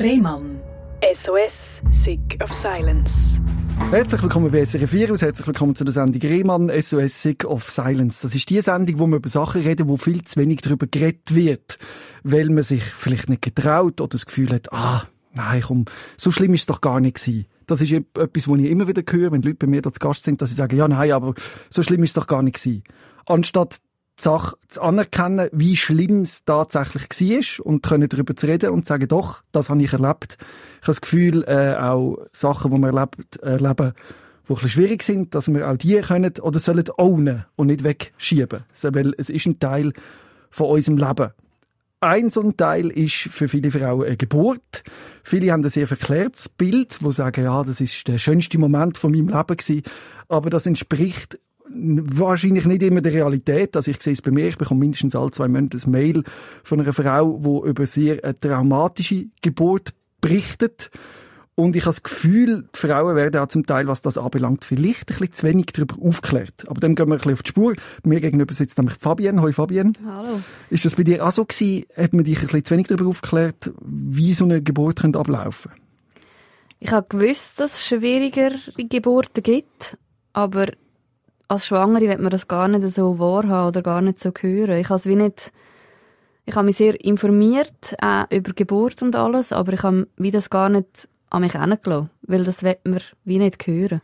Rehmann. SOS, Sick of Silence. Herzlich willkommen bei SRF 4 und herzlich willkommen zu der Sendung Rehmann SOS Sick of Silence. Das ist die Sendung, wo wir über Sachen reden, wo viel zu wenig darüber geredet wird, weil man sich vielleicht nicht getraut oder das Gefühl hat, ah, nein, komm, so schlimm ist es doch gar nicht gewesen. Das ist etwas, was ich immer wieder höre, wenn Leute bei mir da zu Gast sind, dass sie sagen, ja, nein, aber so schlimm ist es doch gar nicht gewesen. Anstatt die Sache zu anerkennen, wie schlimm es tatsächlich war und können darüber zu reden und zu sagen, doch, das habe ich erlebt. Ich habe das Gefühl, äh, auch Sachen, die wir erlebt, erleben, die ein bisschen schwierig sind, dass wir auch die können oder sollen ownen und nicht wegschieben. Weil es ist ein Teil von unserem Leben. Ein so ein Teil ist für viele Frauen eine Geburt. Viele haben ein sehr verklärtes Bild, wo sagen, ja, das ist der schönste Moment von meinem Leben gewesen. Aber das entspricht wahrscheinlich nicht immer der Realität. Also ich sehe es bei mir, ich bekomme mindestens alle zwei Monate ein Mail von einer Frau, die über sehr eine traumatische Geburt berichtet. Und ich habe das Gefühl, die Frauen werden auch zum Teil, was das anbelangt, vielleicht ein bisschen zu wenig darüber aufgeklärt. Aber dann gehen wir ein bisschen auf die Spur. Mir gegenüber sitzt nämlich Fabienne. Hoi Fabienne. Hallo. Ist das bei dir auch so gewesen? Hat man dich ein bisschen zu wenig darüber aufgeklärt, wie so eine Geburt könnte ablaufen Ich habe gewusst, dass es schwierigere Geburten gibt, aber als Schwangere wird man das gar nicht so wahrhaben oder gar nicht so hören. Ich habe wie nicht, ich habe mich sehr informiert äh, über Geburt und alles, aber ich habe wie das gar nicht an mich herangelassen, weil das wird man wie nicht hören.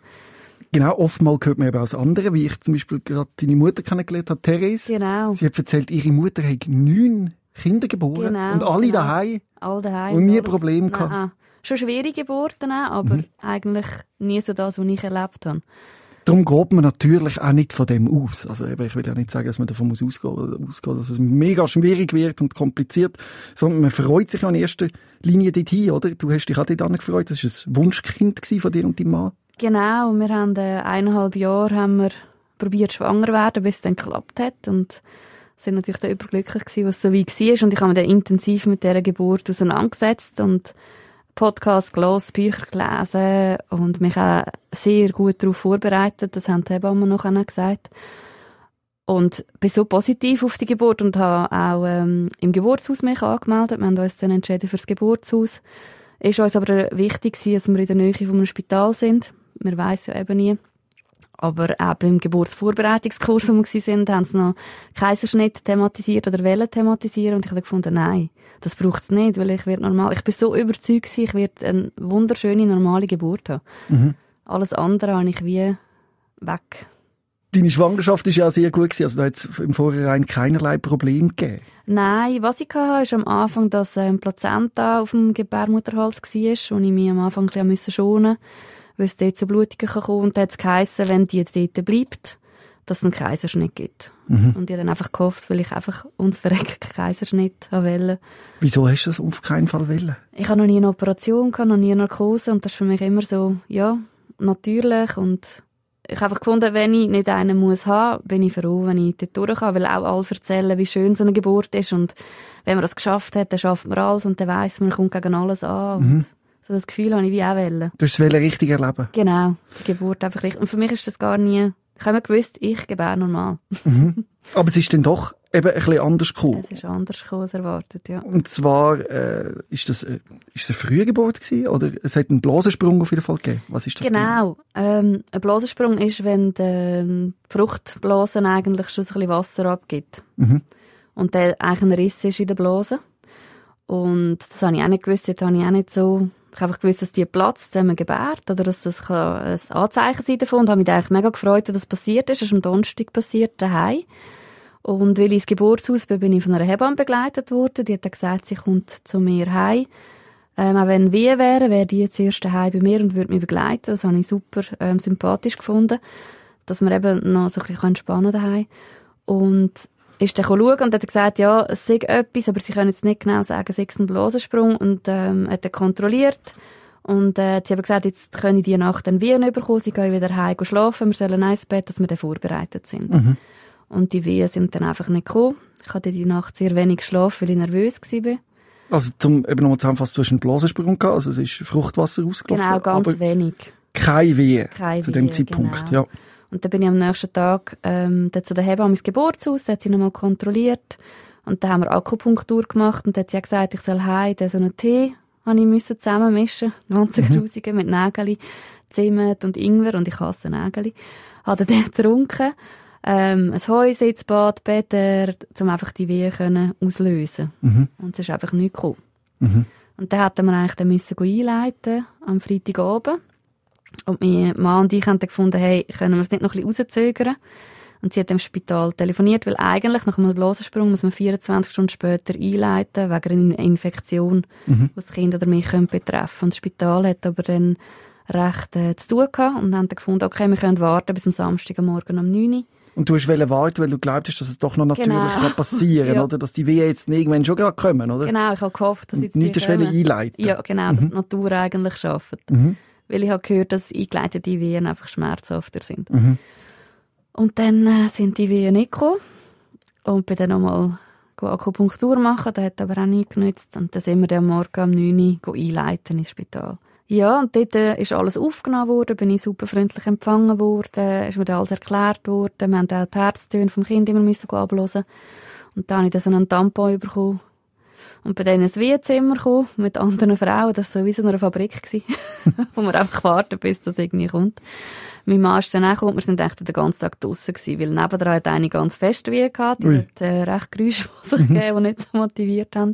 Genau, oftmals hört man eben aus anderen, wie ich zum Beispiel gerade deine Mutter kennengelernt habe, Therese. Genau. Sie hat erzählt, ihre Mutter hat neun Kinder geboren Genau, und alle genau. daheim All daheim. und nie. Probleme gehabt. Nein, Schon schwierige Geburten, auch, aber Mhm. eigentlich nie so das, was ich erlebt habe. Darum geht man natürlich auch nicht von dem aus. Also eben, ich will ja nicht sagen, dass man davon muss ausgehen, ausgehen, dass es mega schwierig wird und kompliziert, sondern man freut sich ja in erster Linie dorthin, oder? Du hast dich auch dort gefreut. Das war ein Wunschkind von dir und deinem Mann. Genau, wir haben äh, eineinhalb Jahre haben wir probiert schwanger werden, bis es dann geklappt hat und sind natürlich dann überglücklich gewesen, was so wie war und ich habe mich dann intensiv mit dieser Geburt auseinandergesetzt und Podcasts gelesen, Bücher gelesen und mich auch sehr gut darauf vorbereitet, das haben die Hebammen noch gesagt. Und bin so positiv auf die Geburt und habe auch ähm, im Geburtshaus mich angemeldet. Wir haben uns dann entschieden für das Geburtshaus. Ist uns aber wichtig gewesen, dass wir in der Nähe einem Spital sind. Man weiss ja eben nie. Aber auch beim Geburtsvorbereitungskurs, wo wir waren, haben sie noch Kaiserschnitt thematisiert oder wollen thematisieren. Und ich habe gefunden, nein, das braucht es nicht, weil ich werde normal, ich bin so überzeugt gewesen, ich werde eine wunderschöne, normale Geburt haben. Mhm. Alles andere habe ich wie weg. Deine Schwangerschaft ist ja sehr gut gewesen. Also da hat es im Vorhinein keinerlei Problem gegeben. Nein, was ich hatte, ist am Anfang, dass ähm, Plazenta auf dem Gebärmutterhals war und ich mich am Anfang ein bisschen schonen musste, weil es dort zu Blutungen kann kommen Und dann hat es geheissen, wenn die dort bleibt, dass es einen Kaiserschnitt gibt. Mhm. Und ich habe dann einfach gehofft, weil ich einfach uns verrecken Kaiserschnitt wollte. Wieso hast du das auf keinen Fall wollen? Ich habe noch nie eine Operation gehabt, noch nie eine Narkose und das ist für mich immer so, ja, natürlich und ich habe einfach gefunden, wenn ich nicht einen muss haben, bin ich froh, wenn ich dort durch kann, weil auch alle erzählen, wie schön so eine Geburt ist und wenn man das geschafft hat, dann schafft man alles und dann weiss man, man kommt gegen alles an Mhm. So das Gefühl habe ich wie auch wollen. Du hast es richtig erleben. Genau, die Geburt einfach richtig. Und für mich ist das gar nie, ich habe immer gewusst, ich gebäre normal. Aber es ist dann doch eben ein bisschen anders gekommen. Es ist anders gekommen als erwartet, ja. Und zwar, äh, ist das, äh, ist es eine frühe Geburt gewesen? Oder es hat einen Blasensprung auf jeden Fall gegeben? Was ist das? Genau. Ähm, ein Blasensprung ist, wenn die ähm, Fruchtblase eigentlich schon so ein bisschen Wasser abgibt. Mhm. Und der eigentlich ein Riss ist in der Blase. Und das habe ich auch nicht gewusst. Jetzt habe ich auch nicht so... Ich habe einfach gewusst, dass die platzt, wenn man gebärt. Oder dass das ein Anzeichen sein davon. Und habe mich eigentlich mega gefreut, dass das passiert ist. Das ist am Donnerstag passiert, daheim. Und weil ich ins Geburtshaus bin, bin ich von einer Hebamme begleitet worden. Die hat dann gesagt, sie kommt zu mir heim. Ähm, auch wenn wir wären, wäre die jetzt erst daheim bei mir und würde mich begleiten. Das habe ich super ähm, sympathisch gefunden, dass wir eben noch so ein bisschen entspannen daheim. Und ist dann schauen und hat gesagt, ja, es sei etwas, aber sie können jetzt nicht genau sagen, es sei ein Blasensprung und ähm, hat dann kontrolliert und äh, sie haben gesagt, jetzt können die Nacht dann Wehen bekommen, sie gehen wieder heim schlafen, wir sollen ein Bett, dass wir dann vorbereitet sind. Mhm. Und die Wehen sind dann einfach nicht gekommen. Ich hatte die Nacht sehr wenig geschlafen, weil ich nervös war. Also zum eben nochmal zusammenfassen, du hast einen Blasensprung gehabt, also es ist Fruchtwasser ausgelaufen. Genau, ganz wenig. keine Wehe Keine zu dem Zeitpunkt. genau. Ja. Und dann bin ich am nächsten Tag ähm, dann zu der Hebamme ins Geburtshaus, da hat sie nochmal kontrolliert und dann haben wir Akupunktur gemacht und dann hat sie auch gesagt, ich soll heim dann so einen Tee habe ich müssen zusammenmischen, ganze Grusige mit Nägeli, Zimt und Ingwer und ich hasse Nägeli. Habe dann getrunken, ähm, ein Heusitzbad, Bäder, um einfach die Wehen können auslösen. Mhm. Und es ist einfach nichts gekommen. Mhm. Und dann hätten wir eigentlich dann müssen einleiten am Freitagabend. Und mein Mann und ich haben dann gefunden, hey, können wir es nicht noch ein bisschen rauszögern? Und sie hat im Spital telefoniert, weil eigentlich nach einem Blasensprung muss man 24 Stunden später einleiten, wegen einer Infektion, Mhm. die das Kind oder mich könnte betreffen. Und das Spital hat aber dann recht äh, zu tun gehabt und haben dann gefunden, okay, wir können warten bis am Samstagmorgen um 9 Uhr. Und du hast warten, weil du glaubtest, dass es doch noch natürlich Genau. kann passieren Ja. oder? Dass die Wehen jetzt irgendwann schon gerade kommen, oder? Genau, ich habe gehofft, dass Und jetzt nichts die einleiten. Ja, genau, dass die Natur eigentlich schafft. Mhm. Weil ich habe gehört, dass eingeleitete Wehen einfach schmerzhafter sind. Mhm. Und dann äh, sind die Wehen nicht gekommen. Und bin dann nochmal Akupunktur machen, das hat aber auch nichts genützt. Und dann sind wir dann am Morgen um 9 Uhr einleiten ins Spital. Ja, und dort äh, ist alles aufgenommen worden, bin ich super freundlich empfangen worden, ist mir dann alles erklärt worden. Wir haben auch die Herztöne vom Kind immer müssen abhören. Und dann habe ich dann so einen Tampon bekommen. Und bei denen ins Wehzimmer gekommen, mit anderen Frauen, das war so wie so eine Fabrik, wo man einfach gewartet, bis das irgendwie kommt. Mein Mann ist dann auch gekommen, wir sind eigentlich den ganzen Tag draussen gewesen, weil nebendran hat eine ganz fest Wehe gehabt, die Ui. hat äh, recht Geräusche von sich gegeben, die nicht so motiviert haben.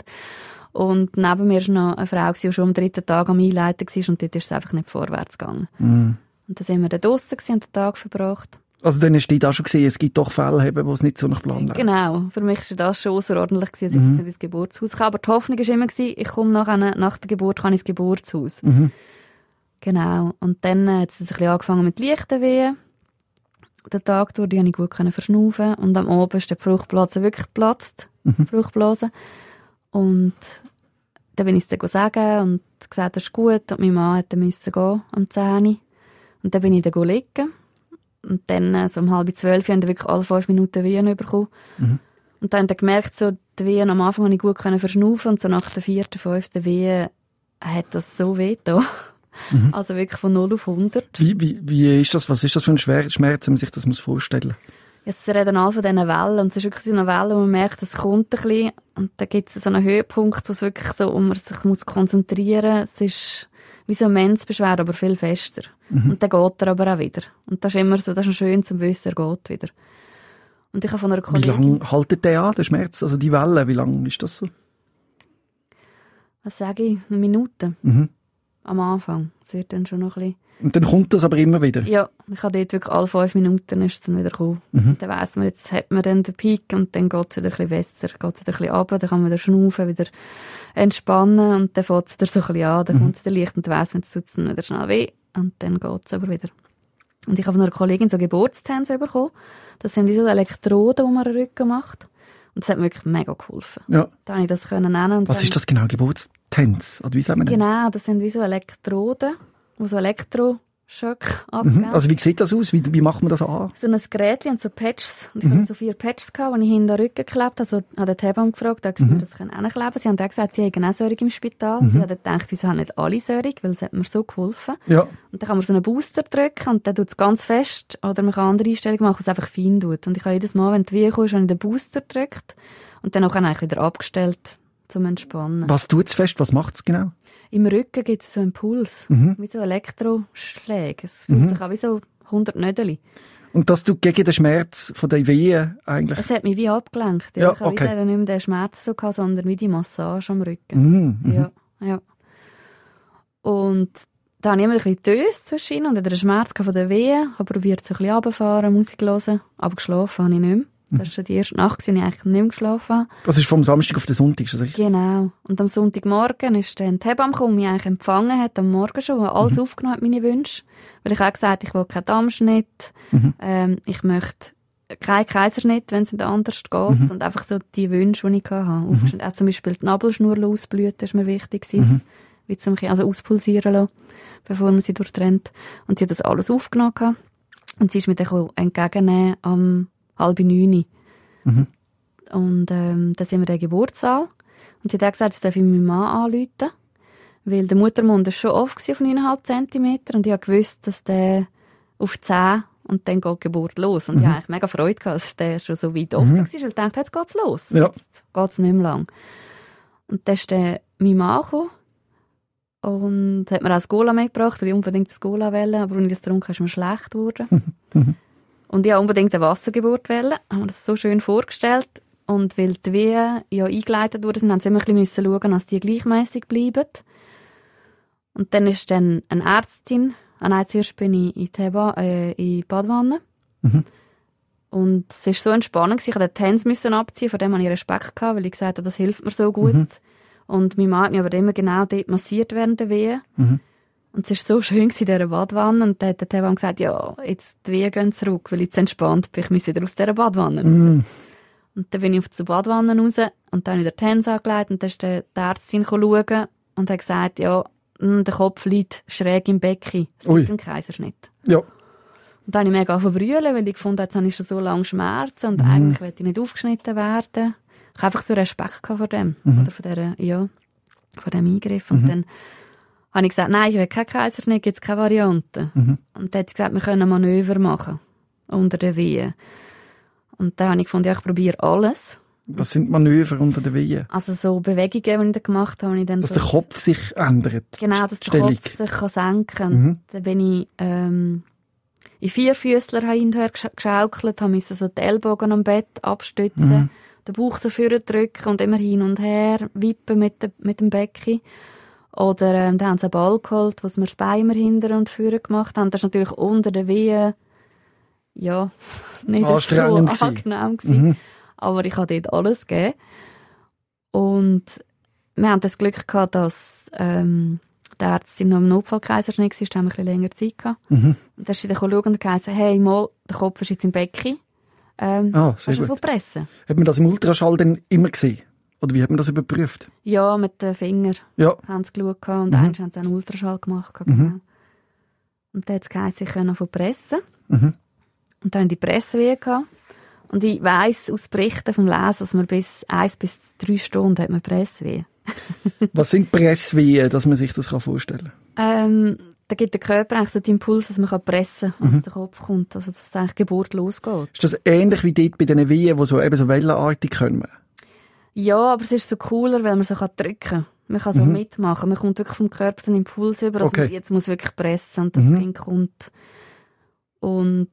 Und neben mir war noch eine Frau, die schon am dritten Tag am Einleiten war und dort ist es einfach nicht vorwärts gegangen. Mhm. Und dann sind wir dann draussen und den Tag verbracht. Also dann hast du da schon gesehen, es gibt doch Fälle, eben, wo es nicht so nach Plan läuft. Genau, für mich war das schon außerordentlich, dass ich jetzt ins Geburtshaus kam. Aber die Hoffnung war immer, ich komme nachher, nach der Geburt kann ich ins Geburtshaus. Mhm. Genau. Und dann äh, hat es ein bisschen angefangen mit leichten Wehen. Den Tag durch, die konnte ich gut verschnaufen. Und am Abend ist der Fruchtblase wirklich geplatzt. Fruchtblase. Und dann bin ich es dann sagen und gesagt, das ist gut. Und mein Mann hat dann müssen gehen, am 10 Uhr. Und dann bin ich dann liegen. Und dann, äh, so um halb zwölf, haben wir wirklich alle fünf Minuten Wehen bekommen. Und dann haben wir gemerkt, so, die Wehen am Anfang konnte ich gut können verschnaufen und so nach der vierten, fünften Wehen hat das so weh getan. Also wirklich von 0 auf 100. Wie, wie, wie ist das, was ist das für ein Schmerz, wenn man sich das muss vorstellen Es reden alle von diesen Wellen und es ist wirklich so eine Welle, wo man merkt, es kommt ein bisschen und dann gibt es so einen Höhepunkt, wo es wirklich so, wo man sich muss konzentrieren muss. Es ist wie so ein Menzbeschwer, aber viel fester. Und dann geht er aber auch wieder. Und das ist immer so, das ist schön zum Wissen, er geht wieder. Und ich habe von einer Wie Kollegin... lange haltet der an, der Schmerz? Also die Welle, wie lange ist das so? Was sage ich? Eine Minute. Mhm. Am Anfang. Es wird dann schon noch ein bisschen... Und dann kommt das aber immer wieder. Ja, ich habe dort wirklich alle fünf Minuten ist es dann wieder gekommen. Mhm. Dann weiss man, jetzt hat man dann den Peak und dann geht es wieder ein bisschen besser, geht es wieder ein bisschen runter, dann kann man wieder schnaufen, wieder entspannen und dann fängt es wieder so ein bisschen an, dann Mhm. kommt es wieder leicht und dann weiss man, jetzt tut es dann wieder schnell weh und dann geht es aber wieder. Und ich habe von einer Kollegin so Geburtstänze bekommen. Das sind wie so Elektroden, die man an den Rücken macht. Und das hat mir wirklich mega geholfen. Ja. Da habe ich das können nennen. Was ist das genau? Geburtstanz? Oder wie sagt man denn? Genau, das sind wie so Elektroden, die so Elektroschock abgeben. Mhm. Also wie sieht das aus? Wie, wie macht man das an? so ein Gerät und so Patches. Und Mhm. ich hatte so vier Patches, gehabt, die ich hinter den Rücken geklebt habe. Also habe die Hebamme gefragt, ob sie Mhm. mir das können hinkleben Sie haben auch gesagt, sie haben auch Säurung im Spital. Ich habe dann gedacht, wieso haben nicht alle Säurung, weil es hat mir so geholfen. Ja. Und dann kann man so einen Booster drücken und dann tut es ganz fest. Oder man kann andere Einstellungen machen, wo es einfach fein tut. Und ich habe jedes Mal, wenn die Wehen kommt, habe ich den Booster gedrückt und dann auch eigentlich wieder abgestellt zum Entspannen. Was tut's fest? Was macht's genau? Im Rücken gibt es so einen Puls, Mhm. wie so Elektroschläge. Es fühlt sich an wie so 100 Nödeli. Und das tut gegen den Schmerz von der Wehen eigentlich? Es hat mich wie abgelenkt. Ja, Ja, ich habe okay. wieder nicht mehr den Schmerz so gehabt, sondern wie die Massage am Rücken. Mhm. mhm. Ja, ja. Und da habe ich immer ein bisschen Dös zwischen und wieder einen Schmerz von der Wehen. Ich habe probiert, so ein bisschen runterzufahren, Musik zu hören. Aber geschlafen habe ich nicht mehr. Das war schon die erste Nacht, als ich eigentlich nicht mehr geschlafen habe. Das ist vom Samstag auf den Sonntag, ist das richtig? Genau. Und am Sonntagmorgen ist dann die Hebamme gekommen, die mich eigentlich empfangen hat, am Morgen schon, hat alles aufgenommen hat, meine Wünsche. Weil ich auch gesagt ich will keinen Dammschnitt, ähm, ich möchte keinen Kaiserschnitt, wenn es nicht anders geht. Und einfach so die Wünsche, die ich hatte. Aufgeschnitten. Auch zum Beispiel die Nabelschnur ausblüten, ist mir wichtig gewesen. Wie zum Kind, also auspulsieren lassen, bevor man sie durchtrennt. Und sie hat das alles aufgenommen. Und sie ist mir dann entgegennehmen am halb neun. Und ähm, dann sind wir in der Geburtssaal. Und sie hat auch gesagt, jetzt darf ich meinen Mann anrufen. Weil der Muttermund war schon oft auf 9,5 cm. Und ich gewusst, dass der auf 10 und dann geht die Geburt los. Und ich habe eigentlich mega Freude gehabt, dass der schon so weit offen war, weil ich dachte, jetzt geht's los. Ja. Jetzt geht's nicht mehr lang. Und dann ist dann mein Mann gekommen. Und hat mir auch das Gola mitgebracht, weil ich unbedingt das Gola wollte, aber ich das getrunken habe, ist mir schlecht geworden. und ich habe unbedingt eine Wassergeburt wollen, haben mir das so schön vorgestellt. Und weil die Wehen ja eingeleitet wurden, haben sie immer ein bisschen schauen, dass die gleichmäßig bleiben. Und dann ist dann eine Ärztin, ah nein, zuerst bin ich in die, Heba, äh, in die Badwanne. Und es war so entspannend, ich musste den Tanz müssen abziehen, vor dem hatte ich Respekt, gehabt, weil ich gesagt habe, das hilft mir so gut. Und mein Mann hat mich aber immer genau dort massiert während der Wehen. Und es war so schön in dieser Badwanne. Und dann hat der Tevan gesagt, ja, jetzt die Wehen gehen zurück, weil ich jetzt entspannt bin, ich muss wieder aus dieser Badwanne raus. Und dann bin ich auf die Badwanne raus und dann habe ich den Tanz angelegt und dann ist der, Ärztin schauen und hat gesagt, ja, mh, der Kopf liegt schräg im Becken. Es Ui. gibt einen Kaiserschnitt. Ja. Und dann habe ich mega verbrüllen, weil ich gefunden habe, jetzt habe ich schon so lange Schmerzen und eigentlich will ich nicht aufgeschnitten werden. Ich habe einfach so Respekt vor dem. Oder von dieser, ja, von dem Eingriff. Und dann habe ich gesagt, nein, ich will keinen Kaiserschnitt, gibt es keine Variante. Und dann hat sie gesagt, wir können Manöver machen. Unter den Wehen. Und dann habe ich gefunden, ja, ich probiere alles. Was sind Manöver unter der Wehen? Also so Bewegungen, die ich dann gemacht habe, ich dann Dass so der Kopf sich ändert. Genau, dass der Kopf sich kann senken kann. Dann bin ich ähm, in Vierfüßler hin und her gesch- geschaukelt, habe müssen so die Ellbogen am Bett abstützen, den Bauch so vorne drücken und immer hin und her wippen mit, de, mit dem Becken. Oder ähm, dann haben sie einen Ball geholt, wo sie mir das Bein immer hinter und vorne gemacht haben. Das ist natürlich unter den Wehen ja, nicht Anstrengend so angenehm gewesen. Aber ich habe dort alles gegeben. Und wir haben das Glück gehabt, dass ähm, die Ärztin noch im Notfallkaiserschnitt war, da haben wir ein bisschen länger Zeit gehabt. Mhm. Und dann ist sie dann schauen und gesagt, hey, mal, der Kopf ist jetzt im Becken. Ähm, Ah, sehr kannst du gut. pressen? Hat man das im Ultraschall dann immer gesehen? Oder wie hat man das überprüft? Ja, mit den Fingern Ja. haben sie geschaut und eins haben sie einen Ultraschall gemacht. gehabt, Genau. Und dann hat es geheißen, ich kann pressen. Mhm. Und dann haben die Pressewehe gehabt. Und ich weiss aus Berichten vom Lesen, dass man bis eins bis drei Stunden hat man Pressewehe. Was sind Presswehen, dass man sich das kann vorstellen Ähm, da gibt der Körper eigentlich so den Impuls, dass man kann pressen kann, als der Kopf kommt. Also, dass eigentlich die Geburt losgeht. Ist das ähnlich wie dort bei diesen Wehen, die so, eben so wellenartig kommen? Ja, aber es ist so cooler, weil man so kann drücken kann. Man kann so mitmachen. Man kommt wirklich vom Körper so einen Impuls über, dass Okay. man jetzt muss wirklich pressen und das Kind kommt. Und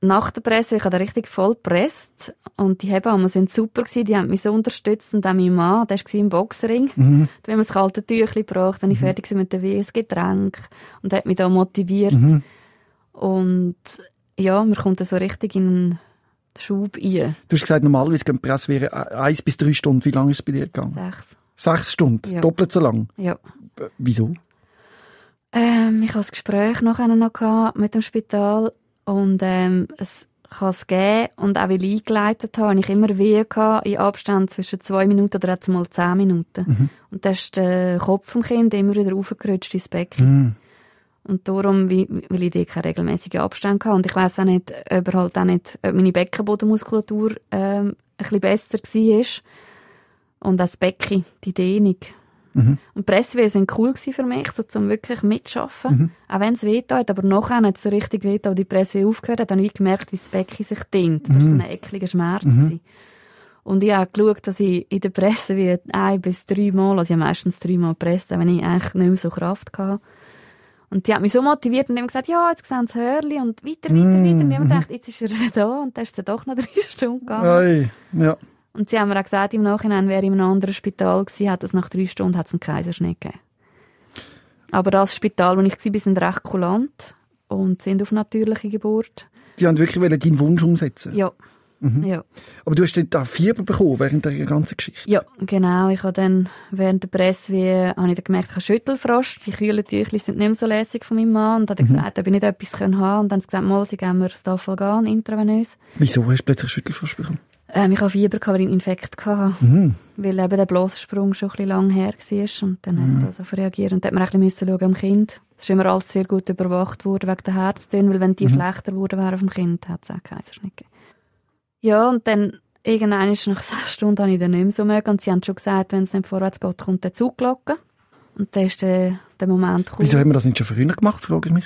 nach der Presse, ich habe da richtig voll gepresst. Und die Hebammen sind super gewesen, die haben mich so unterstützt. Und auch mein Mann, der war im Boxring. Da haben wir das kalte Tüchli gebracht, dann ich fertig war mit dem Weh, ein Getränk. Und hat mich da motiviert. Und ja, man kommt dann so richtig in einen Schub rein. Du hast gesagt, normalerweise gehen die Presswehen eins bis drei Stunden. Wie lange ist es bei dir gegangen? Sechs. Sechs Stunden? Ja. Doppelt so lang? Ja. Äh, Wieso? Ähm, ich hatte ein Gespräch nachher noch mit dem Spital und ähm, es kann es geben und auch weil ich eingeleitet habe, habe ich immer Wehen gehabt in Abständen zwischen zwei Minuten oder jetzt mal zehn Minuten. Und dann ist der Kopf vom Kind immer wieder raufgerutscht ins Becken. Und darum, weil ich dort keine regelmäßigen Abstände hatte. Und ich weiss auch nicht, ob, halt auch nicht, ob meine Beckenbodenmuskulatur ähm, ein bisschen besser war. Und auch das Becken, die Dehnung. Und Presswehen sind cool für mich, so zum wirklich mitschaffen. Auch wenn es weh tat, aber nachher hat es so richtig weh als die Presswehen aufgehört hat, habe ich gemerkt, wie das Becken sich dehnt. Das war so ein ekliger Schmerz. gewesen. Und ich habe geschaut, dass ich in der Presse wie ein bis drei Mal, also ich habe meistens drei Mal gepresst, wenn ich eigentlich nicht mehr so Kraft hatte. Und die hat mich so motiviert und haben gesagt, ja, jetzt sehen sie Hörli und weiter, weiter, weiter. Und ich habe mir gedacht, jetzt ist er da und dann ist es doch noch drei Stunden gegangen. Ei, ja. Und sie haben mir auch gesagt, im Nachhinein wäre ich in einem anderen Spital gewesen, hat es nach drei Stunden hat's einen Kaiserschnitt gegeben. Aber das Spital, wo ich war, sind recht kulant und sind auf natürliche Geburt. Die haben wirklich deinen Wunsch umsetzen. Ja. Ja. Aber du hast dort auch Fieber bekommen während der ganzen Geschichte. ja, genau. Ich habe dann während der Presse wie, habe ich dann gemerkt, ich habe Schüttelfrost. Die kühlen Tüchli sind nicht mehr so lässig von meinem Mann. Und dann hat er gesagt, ob ich nicht etwas haben können. Und dann haben sie gesagt, mal, sie geben mir Staffelgan intravenös. Wieso hast du plötzlich Schüttelfrost bekommen? Ähm, ich habe Fieber, weil ich einen Infekt hatte. Weil eben der Blassensprung schon ein bisschen lang her war. Und dann hat er also reagiert. Und dann hat man ein bisschen schauen am Kind. Es ist immer alles sehr gut überwacht worden wegen der Herztöne, weil wenn die schlechter geworden wären vom Kind, hat es auch Kaiserschnitt gegeben. Ja, und dann irgendwann ist nach sechs Stunden habe ich dann nicht mehr so mögen. Und sie haben schon gesagt, wenn es nicht vorwärts geht, kommt der Zugglocke. Und dann ist der, der Moment gekommen. Wieso haben wir das nicht schon früher gemacht, frage ich mich.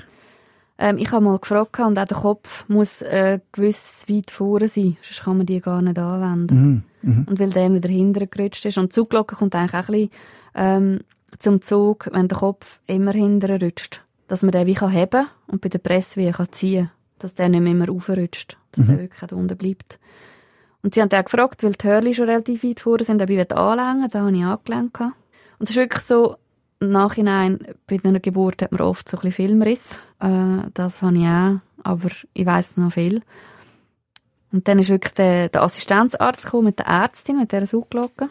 Ähm, ich habe mal gefragt und auch der Kopf muss äh, gewiss weit vorne sein, sonst kann man die gar nicht anwenden. Und weil der wieder hinterher gerutscht ist. Und die Zugglocke kommt eigentlich auch ein bisschen ähm, zum Zug, wenn der Kopf immer hinterher rutscht. Dass man den wie heben kann und bei der Presse wie kann ziehen kann. Dass der nicht mehr immer aufrutscht. Dass der wirklich da unten bleibt. Und sie haben dann gefragt, weil die Hörli schon relativ weit vorne sind, ob ich anlängen Da habe ich angelenkt. Und es ist wirklich so, im Nachhinein, bei einer Geburt hat man oft so ein bisschen Filmriss. Äh, das habe ich auch, aber ich weiss noch viel. Und dann ist wirklich der, der Assistenzarzt gekommen mit der Ärztin, mit dieser Sauglocke.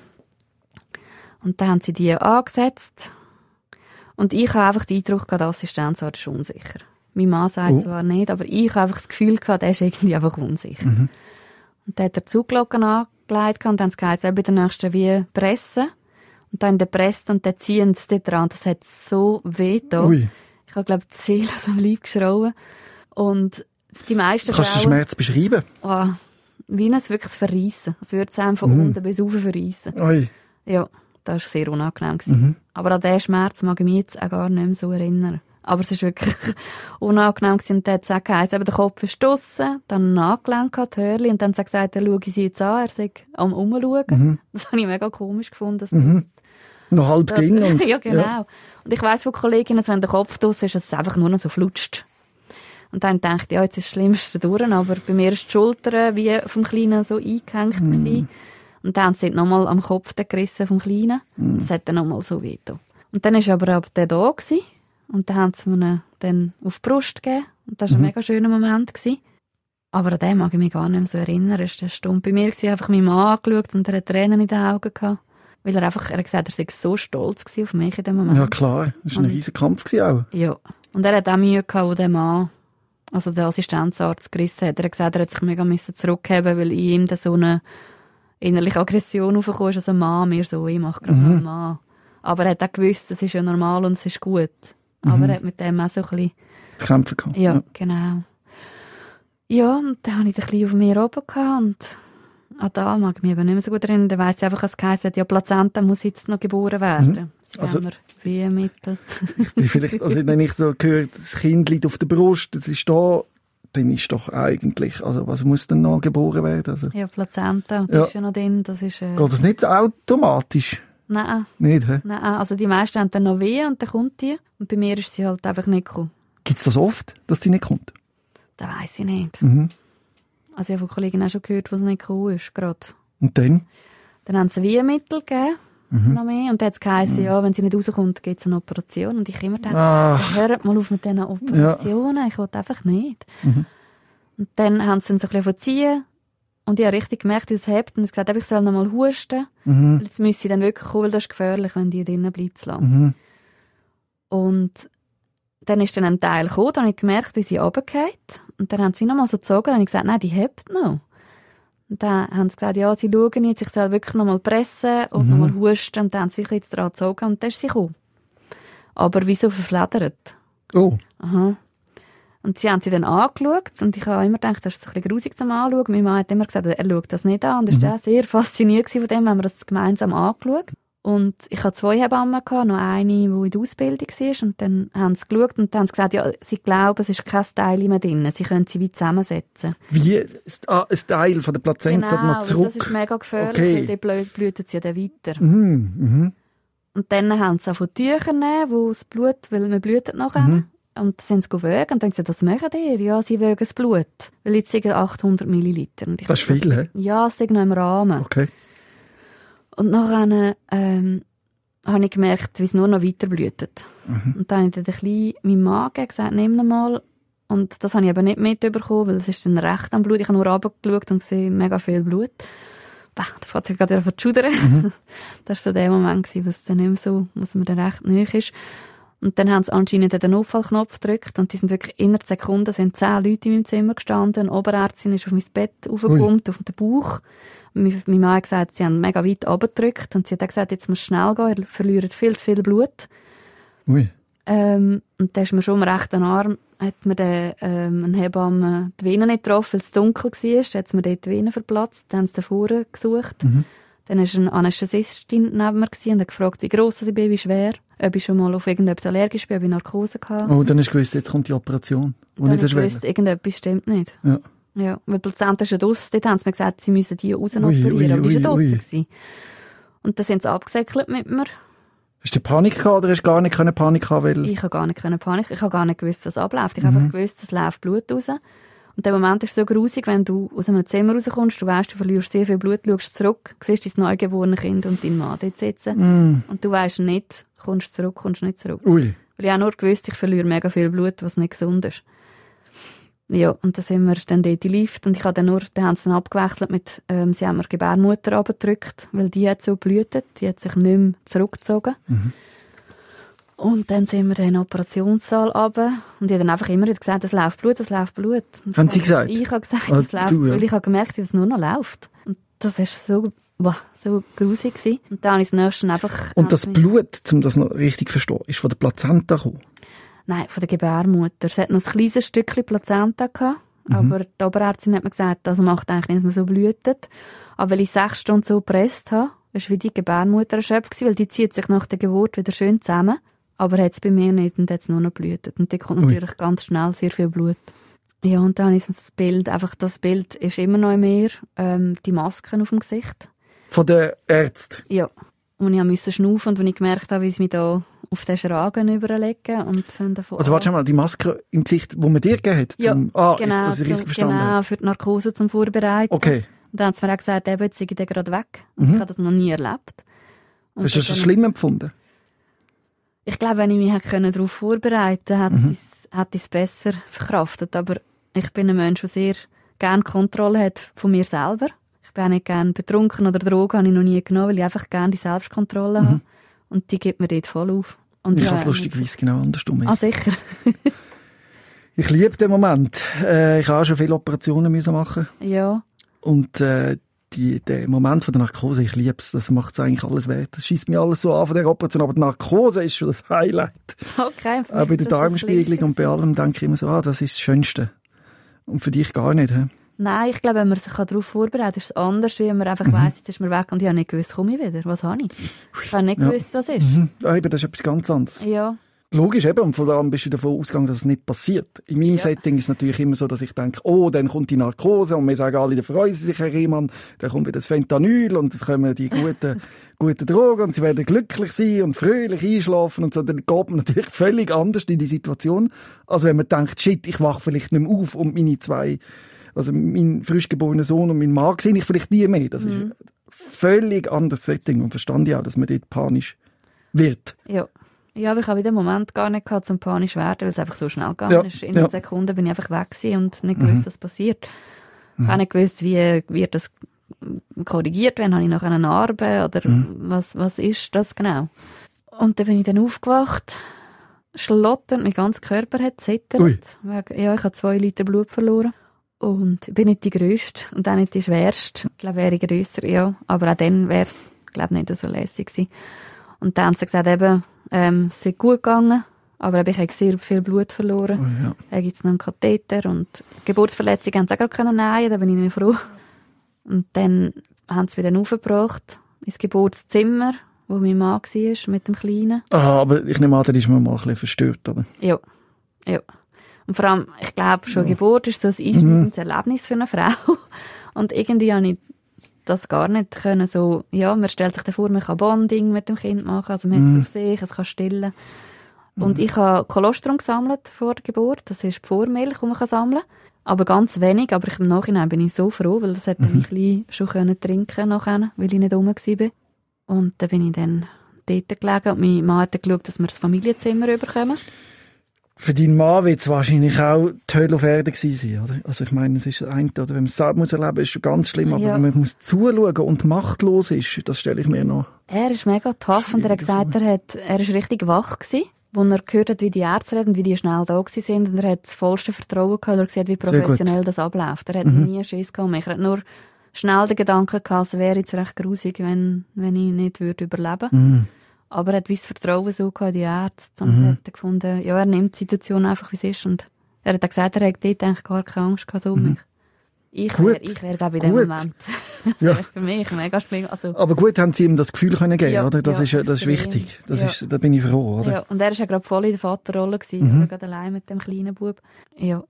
Und dann haben sie die angesetzt. Und ich habe einfach den Eindruck gehabt, der Assistenzarzt ist unsicher. Mein Mann sagt Oh. zwar nicht, aber ich habe einfach das Gefühl gehabt, der ist irgendwie einfach unsicher. Und dann hat er die Zuglocken angelegt und dann gesagt, eben bei der nächsten wie pressen. Und dann der presst und dann ziehen sie dort dran. Das hat so weh. Ui. Ich habe, glaube ich, die Seele aus dem Leib geschrauen. Und die meisten Kannst du den. Schmerz beschreiben? Oh, wie es wirklich verreissen. Es würde es einem von Mhm. unten bis oben verreissen. Ui. Ja, das war sehr unangenehm. gewesen. Aber an diesen Schmerz mag ich mich jetzt auch gar nicht mehr so erinnern. Aber es war wirklich unangenehm gewesen. und dann hat es auch geheißen, eben der Kopf ist draussen, dann gehabt, die Hörli, und dann hat er gesagt, er schaue sie jetzt an, er sei am Umschauen. Das habe ich mega komisch gefunden. Dass Noch halb das, Ding und... ja, genau. Und ich weiss von Kolleginnen, dass wenn der Kopf draussen ist, dass es einfach nur noch so flutscht. Und dann dachte ich, ja, jetzt ist das Schlimmste durch, aber bei mir ist die Schulter wie vom Kleinen so eingehängt gewesen. Und dann sie nochmal am Kopf gerissen vom Kleinen. Das hat dann nochmal so weh getan. Und dann war aber ab der da gewesen. Und dann haben sie mir ihn dann auf die Brust gegeben. Und das war ein mega schöner Moment. Gewesen. Aber an den mag ich mich gar nicht mehr so erinnern. Er war stumm bei mir, gewesen, einfach meinen Mann angeschaut und er hat Tränen in den Augen gehabt. Weil er einfach, er hat gesagt, er sei so stolz auf mich in dem Moment. Ja, klar. Das war ein riesiger Kampf auch. Ja. Und er hat auch Mühe gehabt, wo der Mann, also der Assistenzarzt gerissen hat. Er hat gesagt, er hat sich mega müssen zurückheben, weil in ihm so eine innerliche Aggression aufgekommen ist, also Mann mir so, ich mache gerade noch einen Mann. Aber er hat auch gewusst, das ist ja normal und es ist gut. Aber er hat mit dem auch so ein bisschen, zu kämpfen gehabt. ja, genau. Ja, und dann habe ich den Kleinen auf mir oben gehabt und an da mag ich mich eben nicht mehr so gut erinnern. Dann weiss ich einfach, dass es hat, ja, Plazenta muss jetzt noch geboren werden. Sie Also- haben mir Wiehenmittel. Wie vielleicht, also wenn ich so gehört, das Kind liegt auf der Brust, das ist da, dann ist doch eigentlich, also was muss denn noch geboren werden? Also, Ja, Plazenta, das Ja. ist ja noch drin, das ist, äh, geht das nicht automatisch? Nein, Nicht, hä? nein, also die meisten haben dann noch weh und dann kommt die. Und bei mir ist sie halt einfach nicht gekommen. Gibt's das oft, dass die nicht kommt? Das weiss ich nicht. Mhm. Also ich habe von Kollegen auch schon gehört, wo es nicht gekommen ist, gerade. Und dann? Dann haben sie Wiehenmittel gegeben, Mhm. noch mehr. Und dann hat es geheißen, ja, wenn sie nicht rauskommt, gibt es eine Operation. Und ich immer dachte, Ah, hört mal auf mit diesen Operationen, ich will einfach nicht. Mhm. Und dann haben sie dann so ein bisschen verziehen. Und ich habe richtig gemerkt, dass es hebt. Und ich gesagt, ich soll noch mal husten. mhm, Jetzt müsse sie dann wirklich kommen, weil das ist gefährlich, wenn die drinnen bleibt zu lang. mhm. Und dann ist dann ein Teil gekommen, dann habe ich gemerkt, wie sie runtergeht. Und dann haben sie noch mal so gezogen, dann habe ich gesagt, nein, die hebt noch. Und dann haben sie gesagt, ja, sie schauen jetzt, ich soll wirklich noch mal pressen und noch mal husten. Und dann haben sie wirklich jetzt dran gezogen und dann ist sie gekommen. Aber wieso verfledert? Oh, Aha. Und sie haben sie dann angeschaut und ich habe immer gedacht, das ist ein bisschen grusig zum Anschauen. Mein Mann hat immer gesagt, er schaut das nicht an und ist auch sehr fasziniert von dem, haben wir das gemeinsam angeschaut. Und ich hatte zwei Hebammen, gehabt, noch eine, die in der Ausbildung war und dann haben sie geschaut und haben sie gesagt, ja, sie glauben, es ist kein Teil mehr drin, sie können sie wie zusammensetzen. wie ist ah, ein Teil von der Plazenta genau, noch zurück? das ist mega gefährlich, Okay. weil die blöd blüten sie ja dann weiter. Mhm, mhm. Und dann haben sie auch von Tüchern wo das Blut, weil man blutet nachher. Mhm. Und dann sind sie gewögt und dann gesagt, was machen die? Ja, sie wögen das Blut. Weil jetzt sind 800 Milliliter. Und ich Das ist viel, hä? Ja, es ist noch im Rahmen. Okay. Und nachher, ähm, habe ich gemerkt, wie es nur noch weiter blutet. Mhm. Und dann habe ich dann ein meinem Mann gegeben, gesagt, nimm ihn mal. Und das habe ich aber nicht mitbekommen, weil es ist dann recht am Blut. Ich habe nur runtergeschaut und gesehen, mega viel Blut. Bah, da fährt sich gerade wieder zu schudern. Mhm. das war so der Moment, wo es dann nicht mehr so, wo es mir dann recht nahe ist. Und dann haben sie anscheinend den Notfallknopf gedrückt und die sind wirklich innerhalb Sekunden sind zehn Leute in meinem Zimmer gestanden. Eine Oberärztin ist auf mein Bett aufgekommen, auf den Bauch. Mein, mein Mann hat gesagt, sie haben mega weit runtergedrückt und sie hat auch gesagt, jetzt muss es schnell gehen, ihr verliert viel zu viel Blut. Ui. Ähm, und dann ist mir schon am rechten Arm, hat mir der, ähm, ein Hebamme die Vene nicht getroffen, weil es dunkel war. Hat mir dort die Vene verplatzt. Dann haben sie davor gesucht. Mhm. Dann war eine Anästhesistin neben mir und hat gefragt, wie gross ich bin, wie schwer, ob ich schon mal auf irgendetwas allergisch bin, ob ich Narkose hatte. Oh, dann hast du gewusst, jetzt kommt die Operation. Die Dann ich gewusst, irgendetwas stimmt nicht. Ja. Ja, weil die Plazenta ist ja draussen. Dort haben sie mir gesagt, sie müssen die raus Ui, operieren. ui, aber die war ja ui, draussen. ui. Und dann sind sie abgesäckelt mit mir. Hast du Panik gehabt oder hast du gar nicht keine Panik haben, weil... Ich habe gar nicht Panik, ich habe gar nicht gewusst, was abläuft. Ich habe einfach gewusst, es läuft Blut raus. Und der Moment ist so grusig, wenn du aus einem Zimmer rauskommst, du weißt, du verlierst sehr viel Blut, schaust zurück, siehst dein neugeborene Kind und deinen Mann dort sitzen. Und du weißt nicht, kommst zurück, kommst nicht zurück. Ui. Weil ich auch nur gewusst, ich verliere mega viel Blut, was nicht gesund ist. Ja, und dann sind wir dann dort in Lift und ich habe dann nur, dann haben sie dann abgewechselt mit, ähm, sie haben mir Gebärmutter abgedrückt, weil die hat so blutet, die hat sich nicht mehr zurückgezogen. Und dann sind wir in den Operationssaal runter und ich habe dann einfach immer gesagt, es läuft Blut, es läuft Blut. Und Haben Sie gesagt? Ich habe gesagt, Ah, es läuft, du, ja. weil ich habe gemerkt, dass es nur noch läuft. Und das ist so, wow, so grusig gewesen. Und dann habe ich das nächste einfach... Und das Blut, um das noch richtig zu verstehen, ist von der Plazenta gekommen. Nein, von der Gebärmutter. Es hat noch ein kleines Stückchen Plazenta gehabt, Mhm. aber die Oberärztin hat mir gesagt, das macht eigentlich nicht, dass man so blutet. Aber weil ich sechs Stunden so gepresst habe, war wie die Gebärmutter erschöpft weil die zieht sich nach der Geburt wieder schön zusammen. Aber hat es bei mir nicht und hat es nur noch blutet. Und da kommt Ui. natürlich ganz schnell sehr viel Blut. Ja, und dann ist das Bild, einfach das Bild ist immer noch mir, ähm, die Masken auf dem Gesicht. Von der Ärzte. Ja. Und ich musste schnaufen und wenn ich gemerkt habe, wie sie mich da auf den Schragen überlegen und von davon Also warte schon mal, die Maske im Gesicht, die man dir gegeben hat? Ja, zum, ah, genau, jetzt, dass ich richtig verstanden genau, habe. für die Narkose zum Vorbereiten. Okay. Und dann haben sie mir auch gesagt, eben, jetzt sei ich gerade weg. Und ich habe das noch nie erlebt. Und Hast du das schlimm empfunden? Ich glaube, wenn ich mich hätte darauf vorbereiten hätte, Mhm. hätte ich es- besser verkraftet. Aber ich bin ein Mensch, der sehr gerne Kontrolle hat von mir selber. Ich bin auch nicht gerne betrunken oder Drogen habe ich noch nie genommen, weil ich einfach gerne die Selbstkontrolle habe. Und die gibt mir dort voll auf. Und Mhm. Ich ja, habe es lustigerweise genau andersrum. Ah, sicher. Ich liebe den Moment. Äh, ich habe auch schon viele Operationen müssen machen ja. und äh, die, der Moment von der Narkose, ich liebe es. Das macht eigentlich alles wert. Das schießt mir alles so an von der Operation, aber die Narkose ist schon das Highlight. Okay. Auch bei der Darmspiegelung und bei allem denke ich immer so, ah, das ist das Schönste. Und für dich gar nicht, hä? Nein, ich glaube, wenn man sich darauf vorbereitet, ist es anders, wie wenn man einfach Mhm. weiss, jetzt ist man weg und ich habe nicht gewusst, komme ich wieder. Was habe ich? Ich habe nicht Ja. gewusst, was ist. Mhm. Ah, eben, das ist etwas ganz anderes. Ja. Logisch eben, und vor allem bist du davon ausgegangen, dass es nicht passiert. In meinem Ja. Setting ist es natürlich immer so, dass ich denke, oh, dann kommt die Narkose und wir sagen alle, da freuen sie sich, Herr Riemann, dann kommt wieder das Fentanyl und es kommen die guten, guten Drogen und sie werden glücklich sein und fröhlich einschlafen und so. Dann geht man natürlich völlig anders in die Situation, als wenn man denkt, shit, ich wache vielleicht nicht mehr auf und meine zwei, also mein frisch geborener Sohn und mein Mann sehe ich vielleicht nie mehr. Das ist ein völlig anderes Setting und verstand ich auch, dass man dort panisch wird. Ja. Ja, aber ich habe den Moment gar nicht gehabt, zum panisch werden, weil es einfach so schnell gegangen Ja, ist. In ja. Mhm. einer Sekunde bin ich einfach weg und nicht gewusst, was passiert. Ich habe nicht gewusst, wie wird das korrigiert werden. Habe ich noch eine Narbe oder Mhm. was, was ist das genau? Und dann bin ich dann aufgewacht, schlotternd, mein ganzer Körper hat zittert. Ui. Ja, ich habe zwei Liter Blut verloren. Und ich bin nicht die Größte und auch nicht die Schwerste. Ich glaube, wäre ich grösser, ja. Aber auch dann wäre es, glaube nicht so lässig gewesen. Und dann haben sie gesagt, eben, ähm, es sei gut gegangen, aber ich habe sehr viel Blut verloren. Oh, ja. Da gibt es noch einen Katheter und Geburtsverletzungen haben sie auch gerade können nähen, da bin ich nicht froh. Und dann haben sie dann aufgebracht ins Geburtszimmer, wo mein Mann war, mit dem Kleinen. Ah, aber ich nehme an, da ist man mal ein bisschen verstört, oder? Ja, ja. Und vor allem, ich glaube, schon Geburt ist so ein einschneidendes Erlebnis für eine Frau. Und irgendwie habe ich das gar nicht können, so, ja, man stellt sich vor, man kann Bonding mit dem Kind machen, also man hat es auf sich, es kann stillen. Und ich habe Kolostrum gesammelt vor der Geburt, das ist die Vormilch, die man kann sammeln aber ganz wenig, aber ich, im Nachhinein bin ich so froh, weil das hätte ich Klein schon können trinken nachher, weil ich nicht rum war. Und dann bin ich dann dort gelegen und mein Mann hat geschaut, dass wir das Familienzimmer überkommen. Für deinen Mann wird es wahrscheinlich auch die Hölle auf Erde gewesen sein, oder? Also ich meine, es ist ein, oder wenn man es selbst muss erleben, ist schon ganz schlimm, aber Ja. wenn man muss zuschauen und machtlos ist, das stelle ich mir noch. Er ist mega tough und er hat gesagt, er, hat, er ist richtig wach gewesen, wo er gehört hat, wie die Ärzte reden und wie die schnell da gewesen sind und er hat das vollste Vertrauen gehabt, weil er gesehen, wie professionell das abläuft. Er hat nie Schiss gehabt. Er hat nur schnell den Gedanken gehabt, es wäre jetzt recht grusig, wenn, wenn ich nicht würde überleben. Mhm. Aber er hat wie das Vertrauen so in die Ärzte und hat dann gefunden, ja, er nimmt die Situation einfach, wie es ist und er hat gesagt, er hat dort eigentlich gar keine Angst gehabt, so um mich. Ich wäre, ich wäre, glaube ich, in dem Gut. Moment. Das Ja. für mich mega schlimm. Also, Aber gut, haben sie ihm das Gefühl können geben, Ja, oder? Das ja, ist, das ist wichtig. Das Ja. ist, da bin ich froh, oder? Ja, und er war ja gerade voll in der Vaterrolle, gewesen, Mhm. er gerade allein mit dem kleinen Bub. Ja,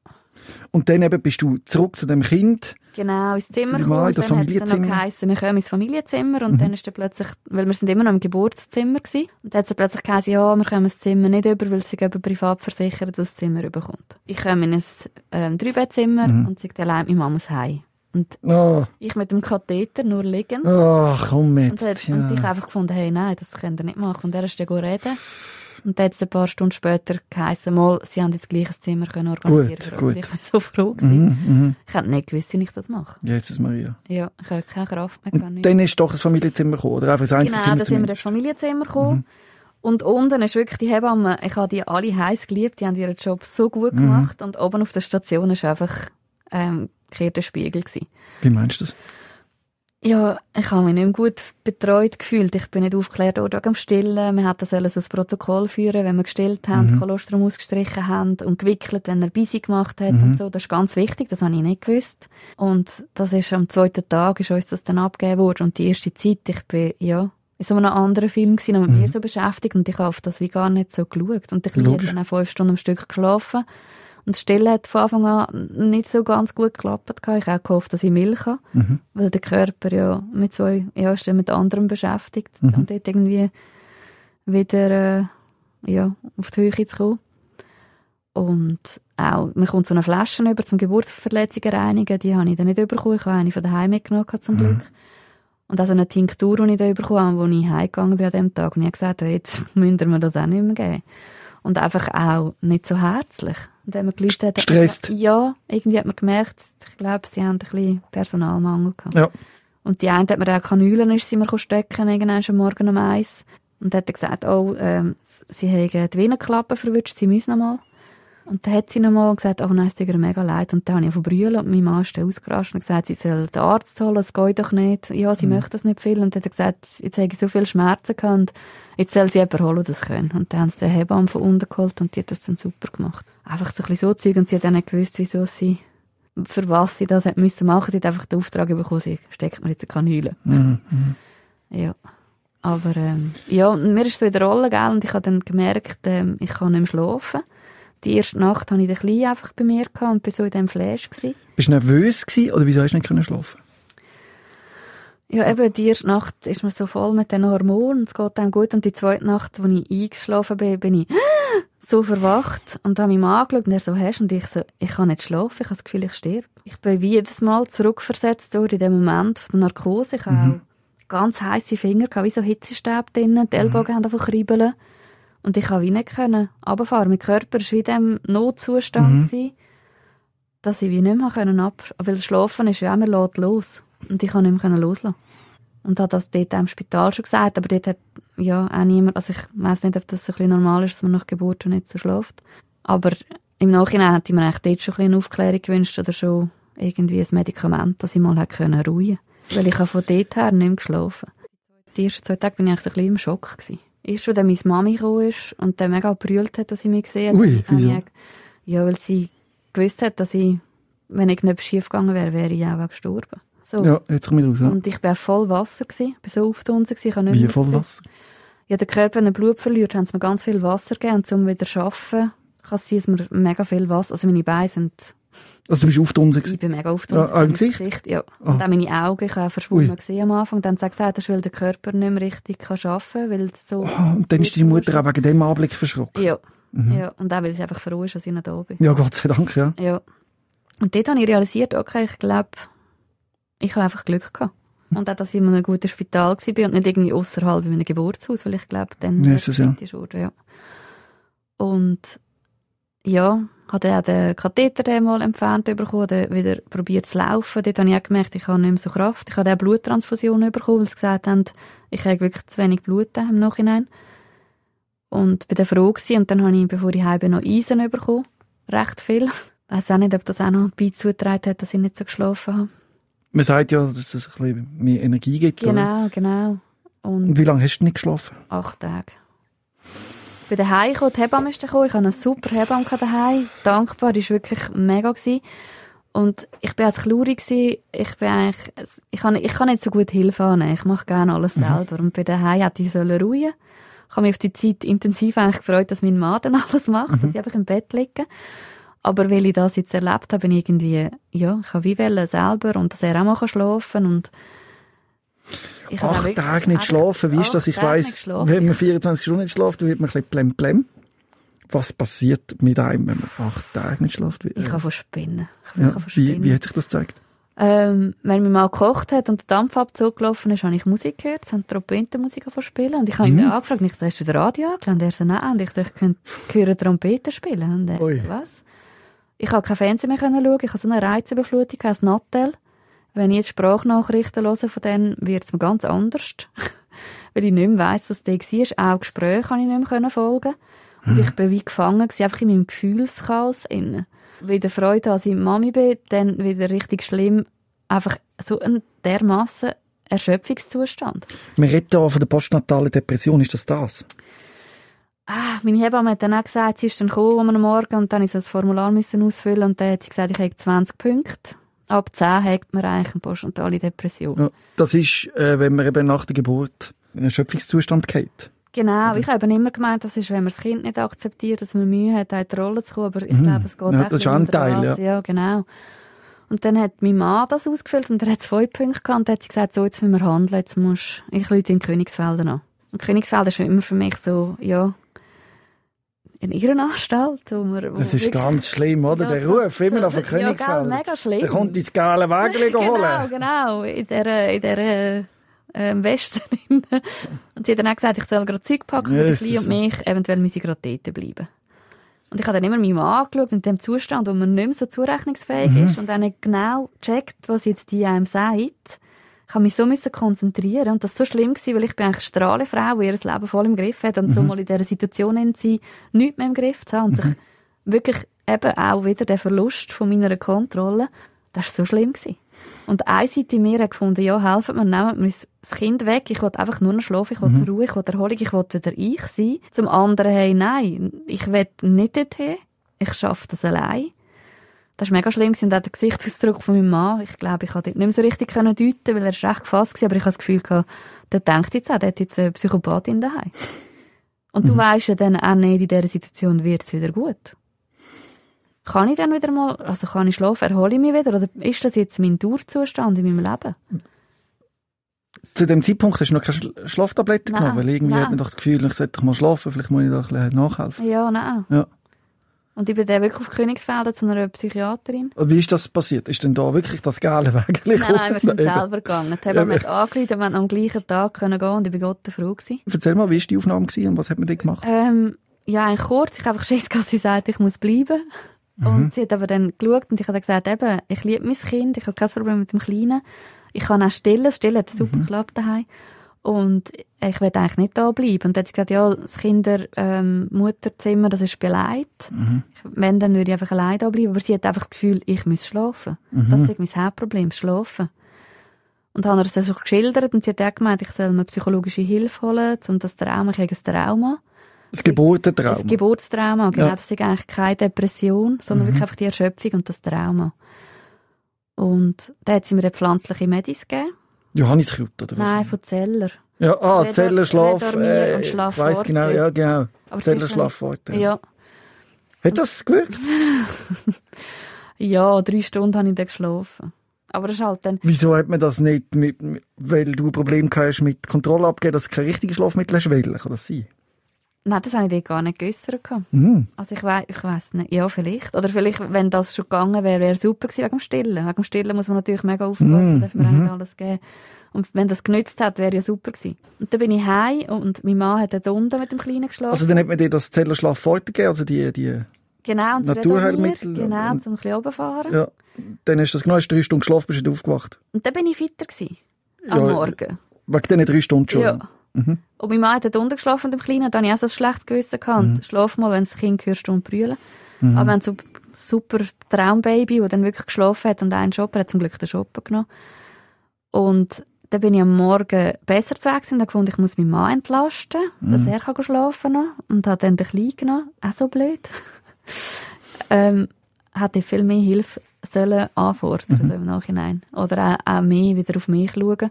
Und dann eben bist du zurück zu dem Kind. Genau, ins Zimmer gekommen. Mai, und das dann hat es dann noch geheißen, wir kommen ins Familienzimmer. Und dann ist dann plötzlich, weil wir sind immer noch im Geburtszimmer gewesen. Und dann hat es plötzlich geheißen, ja, wir kommen das Zimmer nicht über, weil sie eben privat versichert, was das Zimmer überkommt. Ich komme in ein ähm, Dreibettzimmer und sie allein, meine Mama muss heim. Und Oh, ich mit dem Katheter, nur liegend. oh komm Und, jetzt. hat, ja. und ich habe einfach gefunden, hey, nein, das könnt ihr nicht machen. Und er ist dann reden. Und dann hat es ein paar Stunden später geheißen, mal, sie haben jetzt gleich ein Zimmer können organisieren Gut, für uns. gut. Ich war so froh gewesen. Mhm, mhm. Ich hätte nicht gewusst, wie ich das mache. Jesus Maria. Ja, ich habe keine Kraft mehr. Und dann ist doch ein Familienzimmer gekommen, oder einfach ein Genau, Einzelzimmer da sind wir zumindest. ins Familienzimmer gekommen. Und unten ist wirklich die Hebamme, ich habe die alle heiß geliebt, die haben ihren Job so gut gemacht. Und oben auf der Station ist einfach ähm, gekehrter Spiegel gewesen. Wie meinst du das? Ja, ich habe mich nicht mehr gut betreut gefühlt. Ich bin nicht aufgeklärt worden wegen dem Stillen. Wir hätten sollen so ein Protokoll führen, wenn wir gestillt haben, Kolostrum ausgestrichen haben und gewickelt, wenn er busy gemacht hat und so. Das ist ganz wichtig, das habe ich nicht gewusst. Und das ist am zweiten Tag ist uns das dann abgegeben worden. Und die erste Zeit, ich bin, ja, in so einem anderen Film gewesen, und mit mir so beschäftigt und ich habe auf das wie gar nicht so geschaut. Und ich habe dann auch fünf Stunden am Stück geschlafen. Und das Stillen hat von Anfang an nicht so ganz gut geklappt. Ich habe auch gehofft, dass ich Milch habe. Weil der Körper ja mit so, ja, ist dann mit anderem beschäftigt. Und dort irgendwie wieder, äh, ja, auf die Höhe zu kommen. Und auch, man kommt so eine Flasche über zum Geburtsverletzungen reinigen. Die habe ich dann nicht bekommen. Ich habe eine von daheim mitgenommen, zum Glück. Und auch so eine Tinktur, die ich da bekommen habe, wo ich heimgegangen bin an dem Tag. Und ich habe gesagt, ja, jetzt müssen wir das auch nicht mehr geben. Und einfach auch nicht so herzlich. Und wenn man gelüstet hat, Gestresst. Ja, irgendwie hat man gemerkt, ich glaube, sie haben ein bisschen Personalmangel gehabt. Ja. Und die eine hat mir auch Kanülen ist sie mir stecken, irgendwann am Morgen um eins. Und hat gesagt, oh, ähm, sie haben die Venenklappe verwünscht, sie müssen noch mal. Und dann hat sie noch mal gesagt, oh nein, es tut ihr mega leid. Und dann habe ich von brüllen und mein Mann ist dann ausgerastet und gesagt, sie soll den Arzt holen, es geht doch nicht. Ja, sie möchte das nicht viel. Und dann hat er gesagt, jetzt habe ich so viele Schmerzen gehabt und jetzt soll sie jemanden holen, das können. Und dann haben sie den Hebamme von unten geholt und die hat das dann super gemacht. Einfach so ein bisschen so Zeug und sie hat dann nicht gewusst, wieso sie, für was sie das hat müssen machen. Sie hat einfach den Auftrag bekommen, sie steckt mir jetzt eine Kanüle. Ja. Aber ähm, ja, mir ist so in der Rolle, gell, und ich habe dann gemerkt, ähm, ich kann nicht mehr schlafen. Die erste Nacht hatte ich den Kleinen einfach bei mir und bin so in diesem Flash. Gewesen. Bist du nervös gewesen, oder wieso hast du nicht schlafen? Ja, eben, die erste Nacht ist man so voll mit den Hormonen, es geht dann gut. Und die zweite Nacht, wo ich eingeschlafen bin, bin ich so verwacht und habe mich angeschaut und er so, hast Und ich so, ich kann nicht schlafen, ich habe das Gefühl, ich sterbe. Ich bin wie jedes Mal zurückversetzt worden in dem Moment von der Narkose. Ich habe auch ganz heiße Finger, gehabt, wie so Hitzestab drinnen, die Ellbogen haben einfach kribbeln. Und ich konnte wie nicht können runterfahren. Mein Körper war wie in diesem Notzustand, gewesen, dass ich wie nicht mehr können ab... Weil Schlafen ist ja lässt los. Und ich konnte nicht mehr können loslassen. Und habe das dort im Spital schon gesagt, aber dort hat ja auch niemand, also ich weiss nicht, ob das so ein bisschen normal ist, dass man nach Geburt nicht so schläft. Aber im Nachhinein hätte ich mir eigentlich dort schon ein bisschen eine Aufklärung gewünscht oder schon irgendwie ein Medikament, dass ich mal hätte können ruhen Weil ich habe von dort her nicht mehr geschlafen. Die ersten zwei Tage bin ich eigentlich so ein bisschen im Schock gewesen. Erst, als dann meine Mami gekommen ist und dann mega brüllt hat, als sie mich gesehen hat. Ui, wieso? Ja, weil sie gewusst hat, dass ich, wenn ich nicht schief gegangen wäre, wäre ich auch gestorben. So. Ja, jetzt komm ich raus. Ja. Und ich war voll Wasser, gewesen. ich war so aufgetunsen, ich habe nicht Wie voll. Wasser? Ja, der Körper, wenn er Blut verliert, haben sie mir ganz viel Wasser gegeben. Und um wieder zu arbeiten, kann es sein, dass mir mega viel Wasser, also meine Beine sind, Also du bist aufgetunsen ich bin mega aufgetunsen. Ja, im gewesen, Gesicht? Ja. Ah. Und auch meine Augen, ich habe auch verschwommen am Anfang. Dann hat sie gesagt, das weil der Körper nicht mehr richtig kann arbeiten kann, weil so... Ah, und dann ist deine Mutter auch wegen dem Anblick verschrocken? Ja. Mhm. ja. Und auch, weil sie einfach froh ist, dass ich noch da bin. Ja, Gott sei Dank, ja. Ja. Und dort habe ich realisiert, okay, ich glaube, ich habe einfach Glück gehabt. Und auch, dass ich in einem guten Spital war und nicht irgendwie außerhalb in einem Geburtshaus, weil ich glaube, dann es, ja. wurde, ja. Und ja, hatte auch den Katheter mal entfernt bekommen, dann wieder probiert zu laufen. Dort habe ich auch gemerkt, ich habe nicht mehr so Kraft. Ich habe auch Bluttransfusionen bekommen, weil sie gesagt haben, ich habe wirklich zu wenig Blut da im Nachhinein. Und bin dann froh gewesen. Und dann habe ich, bevor ich heim bin, noch Eisen bekommen. Recht viel. Ich weiss auch nicht, ob das auch noch beizutragen hat, dass ich nicht so geschlafen habe. Man sagt ja, dass es ein bisschen mehr Energie gibt. Oder? Genau, genau. Und Und wie lange hast du nicht geschlafen? acht Tage. Bin daheim gekommen, die Hebamme ist gekommen. Ich hatte eine super Hebamme daheim. Dankbar, die war wirklich mega. Gewesen. Und ich bin als Chluri. Ich bin eigentlich, ich kann, ich kann nicht so gut Hilfe annehmen. Ich mache gerne alles selber. Und bei daheim hätte ich sollen ruhen. Ich habe mich auf die Zeit intensiv eigentlich gefreut, dass mein Mann dann alles macht, dass ich einfach im Bett liege. Aber weil ich das jetzt erlebt habe, bin ich irgendwie, ja, ich habe wie wollen selber und dass er auch mal schlafen kann und ich acht Tage nicht schlafen, wie ist das? Ich weiss, wenn man 24 Stunden nicht schläft, dann wird man ein bisschen blem. Was passiert mit einem, wenn man acht Tage nicht schläft? Ich kann von spinnen. Ja, wie, wie hat sich das gezeigt? Ähm, wenn man mal gekocht hat und der Dampfabzug gelaufen ist, habe ich Musik gehört, es haben Trompetenmusik spielen und ich habe mhm. ihn angefragt, ich so, hast du das Radio angelassen? Und er so, nein, und ich so, ich könnte hören Trompeten spielen. Und er so, was? Ich habe kein Fernsehen mehr schauen, ich habe so eine Reizüberflutung, ein Nattel. Wenn ich jetzt Sprachnachrichten höre von denen, wird es mir ganz anders. Weil ich nicht mehr weiss, dass der war. Auch Gespräche kann ich nicht mehr folgen. Und ich bin wie gefangen gewesen, einfach in meinem Gefühlschaos innen. Wieder Freude, als ich Mami bin, dann wieder richtig schlimm. Einfach so ein dermassen Erschöpfungszustand. Wir reden hier von der postnatalen Depression. Ist das das? Ah, meine Hebamme hat dann auch gesagt, sie ist dann gekommen am Morgen und dann musste ich so ein Formular müssen ausfüllen und dann hat sie gesagt, ich habe 20 Punkte. Ab 10 hat man eigentlich eine postnatale Depression. Ja, das ist, äh, wenn man eben nach der Geburt in einen Erschöpfungszustand geht. Genau, ich habe eben immer gemeint, das ist, wenn man das Kind nicht akzeptiert, dass man Mühe hat, in die Rolle zu kommen, aber ich mhm. glaube, es geht ja, Das ist ein Teil, ja. ja. genau. Und dann hat mein Mann das ausgefüllt und er hat zwei Punkte gehabt und hat gesagt, so, jetzt müssen wir handeln, jetzt musst ich Leute in Königsfelden an. Und Königsfelden ist immer für mich so, ja, in Irrenanstalt. Wo man, wo das ist ganz schlimm, oder? Ja, der Ruf, so, immer noch von Königsfelden. Ja, mega schlimm. Der kommt ins geile Wägel genau, holen. Genau, in dieser, in dieser ähm, Westen. und sie hat dann auch gesagt, ich soll gerade Zeug packen für die und mich, eventuell müsse ich gerade dort bleiben. Und ich habe dann immer meinen Mann angeschaut, in dem Zustand, wo man nicht mehr so zurechnungsfähig mhm. ist und dann genau checkt, was jetzt die einem sagt. Ich habe mich so müssen konzentrieren und das war so schlimm gewesen, weil ich bin eigentlich eine Strahlefrau, die ihr Leben voll im Griff hat und mhm. so mal in dieser Situation in sie nichts mehr im Griff zu haben und mhm. sich wirklich eben auch wieder der Verlust von meiner Kontrolle, das war so schlimm gewesen. Und eine Seite in mir hat gefunden, ja, helfen mir, nehmen mir das Kind weg, ich will einfach nur noch schlafen, ich will mhm. Ruhe, ich will Erholung, ich will wieder ich sein. Zum anderen, hey, nein, ich will nicht dorthin, ich schaffe das allein. Das war mega schlimm und auch der Gesichtsausdruck von meinem Mann, ich glaube, ich konnte nicht mehr so richtig deuten, weil er recht gefasst war, aber ich habe das Gefühl gehabt, der denkt jetzt auch, der hat jetzt eine Psychopathin daheim. Und mhm. du weisst ja dann auch nicht, in dieser Situation wird es wieder gut kann ich dann wieder mal, also kann ich schlafen, erhole ich mich wieder, oder ist das jetzt mein Dauerzustand in meinem Leben? Zu dem Zeitpunkt hast du noch keine Schlaftabletten genommen, weil irgendwie nein. hat man doch das Gefühl, ich sollte doch mal schlafen, vielleicht muss ich da ein bisschen nachhelfen. Ja, nein. Ja. Und ich bin dann wirklich auf Königsfelden zu einer Psychiaterin. Und wie ist das passiert? Ist denn da wirklich das geile Weg Nein, nein, wir sind selber gegangen. Die haben mich angerufen, wir am gleichen Tag können gehen und ich bin Gott froh gewesen. Erzähl mal, wie war die Aufnahme gewesen und was hat man da gemacht? Ähm, ja, eigentlich kurz. Ich habe einfach Schiss, dass sie sagt, ich muss bleiben. Mhm. Und sie hat aber dann geschaut und ich habe gesagt, eben, ich liebe mein Kind, ich habe kein Problem mit dem Kleinen. Ich kann auch stillen, stillen hat super mhm. geklappt daheim. Und ich will eigentlich nicht da bleiben. Und dann hat sie gesagt, ja, das Kinder-Mutterzimmer, ähm, das ist beleidigt. Mhm. Wenn, dann würde ich einfach allein da bleiben. Aber sie hat einfach das Gefühl, ich muss schlafen. Mhm. Das ist mein Hauptproblem, schlafen. Und habe ihr das so geschildert und sie hat auch gemeint, ich soll mir psychologische Hilfe holen, um das Trauma, ich habe ein Trauma. Das Geburtstrauma. Das Geburtstrauma, genau. Ja. Das ist eigentlich keine Depression, sondern mhm. wirklich einfach die Erschöpfung und das Trauma. Und da hat sie mir eine pflanzliche Medis gegeben. Johanniskraut, oder was? Nein, von Zeller. Ja, ah, Redor, Zeller, Schlaf, äh, und Schlaf weiss genau, ja, genau. Aber Zeller, Schlafworte. Ja. Hat das gewirkt? ja, drei Stunden habe ich dann geschlafen. Aber das ist halt dann... Wieso hat man das nicht, mit, weil du Probleme hast mit Kontrolle abgeben, dass du kein richtiges Schlafmittel hast, wählen? Kann das sein? Nein, das habe ich dir gar nicht geäussert. Mhm. Also ich weiß ich weiss nicht. Ja, vielleicht. Oder vielleicht, wenn das schon gegangen wäre, wäre super gewesen wegen dem Stillen. Wegen dem Stillen muss man natürlich mega aufpassen, mhm. darf man mhm. nicht alles geben. Und wenn das genützt hat, wäre ja super gewesen. Und dann bin ich heim und mein Mann hat dort unten mit dem Kleinen geschlafen. Also dann hat man dir das Zellerschlaf fortgegeben, also die, die genau, und Naturheilmittel? Genau, zum ein bisschen runterfahren. Ja, dann hast du das genau, hast drei Stunden geschlafen, bist du aufgewacht. Und dann bin ich fitter gewesen. Am ja, Morgen. Wegen diesen drei Stunden schon? Ja. Mhm. Und mein Mann hat unten geschlafen, dem Kleinen, da hatte ich auch so ein schlechtes Gewissen gehabt. Mhm. Schlaf mal, wenn das Kind hörst und brüllen. Mhm. Aber wenn so super Traumbaby, der dann wirklich geschlafen hat und einen Shopper hat zum Glück den Shopper genommen. Und dann bin ich am Morgen besser zu weg und habe gefunden, ich muss meinen Mann entlasten, mhm. dass er kann schlafen kann. Und habe dann den Kleinen genommen. Auch so blöd. ähm, hätte viel mehr Hilfe sollen anfordern, mhm. so im Nachhinein. Oder auch, auch mehr wieder auf mich schauen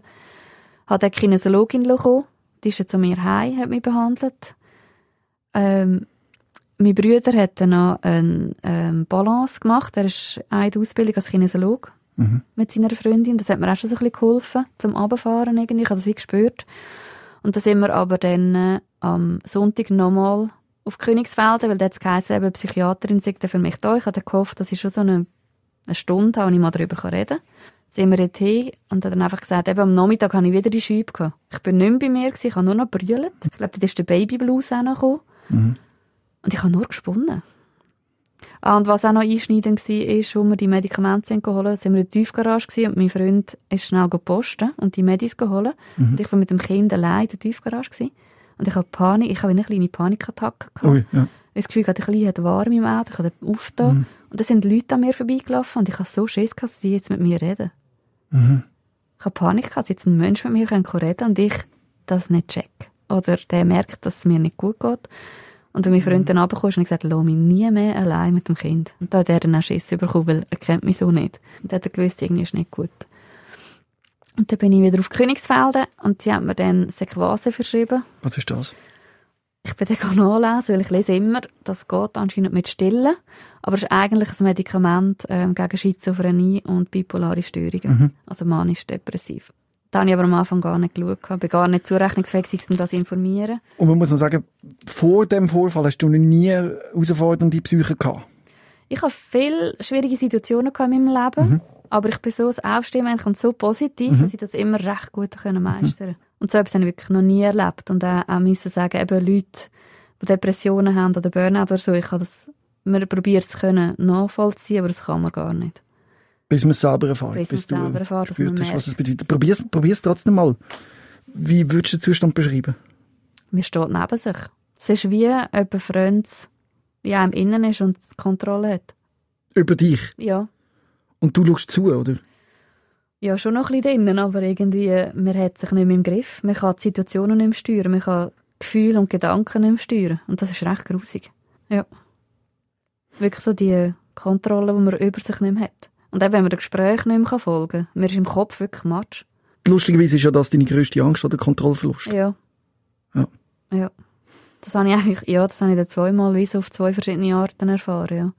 hat eine Kinesiologin bekommen. Die ist jetzt zu mir heim, hat mich behandelt. Ähm, mein Bruder hat dann noch eine ähm, Balance gemacht. Er ist der Ausbildung als Kinesiologe Mhm. mit seiner Freundin. Das hat mir auch schon so ein bisschen geholfen, zum Abfahren irgendwie. Ich habe das wie gespürt. Und da sind wir aber dann äh, am Sonntag nochmal auf Königsfelden, weil dort geheißen, eben Psychiaterin dann für mich da. Ich hatte gehofft, dass ich schon so eine, eine Stunde habe, wo ich mal darüber reden kann. Sind wir dort hin und hat dann einfach gesagt, eben am Nachmittag habe ich wieder die Schübe gehabt. Ich bin nicht mehr bei mir gewesen, ich habe nur noch brüllt. Ich glaube, dort ist der Babyblues auch noch gekommen. Und ich habe nur gesponnen. Ah, und was auch noch einschneidend war, ist, wo wir die Medikamente sind geholt haben, sind wir in der Tiefgarage und mein Freund ist schnell posten und die Medis geholt. Und ich war mit dem Kind allein in der Tiefgarage. Und ich habe Panik, ich habe eine kleine Panikattacke gehabt. Ui, ja. Ich das Gefühl, hatte, ein warm im Auto, ich habe aufgetan. Und da sind Leute an mir vorbeigelaufen und ich habe so Schiss gehabt, dass sie jetzt mit mir reden. Ich habe Panik gehabt, dass jetzt ein Mensch mit mir reden kann und ich das nicht check. Oder der merkt, dass es mir nicht gut geht. Und wenn mein Freund dann runterkam, habe ich gesagt, lass mich nie mehr allein mit dem Kind. Und da hat er dann auch Schiss bekommen, weil er kennt mich so nicht. Und dann hat er gewusst, irgendwie ist nicht gut. Und dann bin ich wieder auf Königsfelden und sie hat mir dann Sequase verschrieben. Was ist das? Ich bin dann nachlesen, weil ich lese immer, das geht anscheinend mit Stillen, aber es ist eigentlich ein Medikament ähm, gegen Schizophrenie und bipolare Störungen, also manisch-depressiv. Da habe ich aber am Anfang gar nicht geschaut, ich bin gar nicht zurechnungsfähig, gewesen, um das zu informieren. Und man muss noch sagen, vor dem Vorfall hast du noch nie herausfordernde Psyche gehabt. Ich habe viele schwierige Situationen in meinem Leben, aber ich bin so ein Aufstehmensch und so positiv, dass ich das immer recht gut können meistern Und so etwas habe ich wirklich noch nie erlebt. Und auch, auch müssen sagen, eben Leute, die Depressionen haben oder Burnout oder so, ich habe das, man probiert es können nachvollziehen, aber das kann man gar nicht. Bis man es selber erfährt. Bis man es du selber erfährt, dass man was es bedeutet. Probier's, probier's trotzdem mal. Wie würdest du den Zustand beschreiben? Man steht neben sich. Es ist wie jemand Freundes, ja, im Innen ist und Kontrolle hat. Über dich. Ja. Und du schaust zu, oder? Ja, schon noch ein bisschen drinnen, aber irgendwie, äh, man hat sich nicht mehr im Griff. Man kann die Situationen nicht mehr steuern. Man kann Gefühle und Gedanken nicht mehr steuern. Und das ist recht grusig. Ja. Wirklich so die Kontrolle, die man über sich nicht mehr hat. Und auch wenn man dem Gespräch nicht mehr folgen kann. Man ist im Kopf wirklich matsch. Lustigerweise ist ja das deine grösste Angst oder Kontrollverlust. Ja. Ja. Ja. Das habe ich eigentlich, ja, das habe ich dann zweimal wie auf zwei verschiedene Arten erfahren, ja.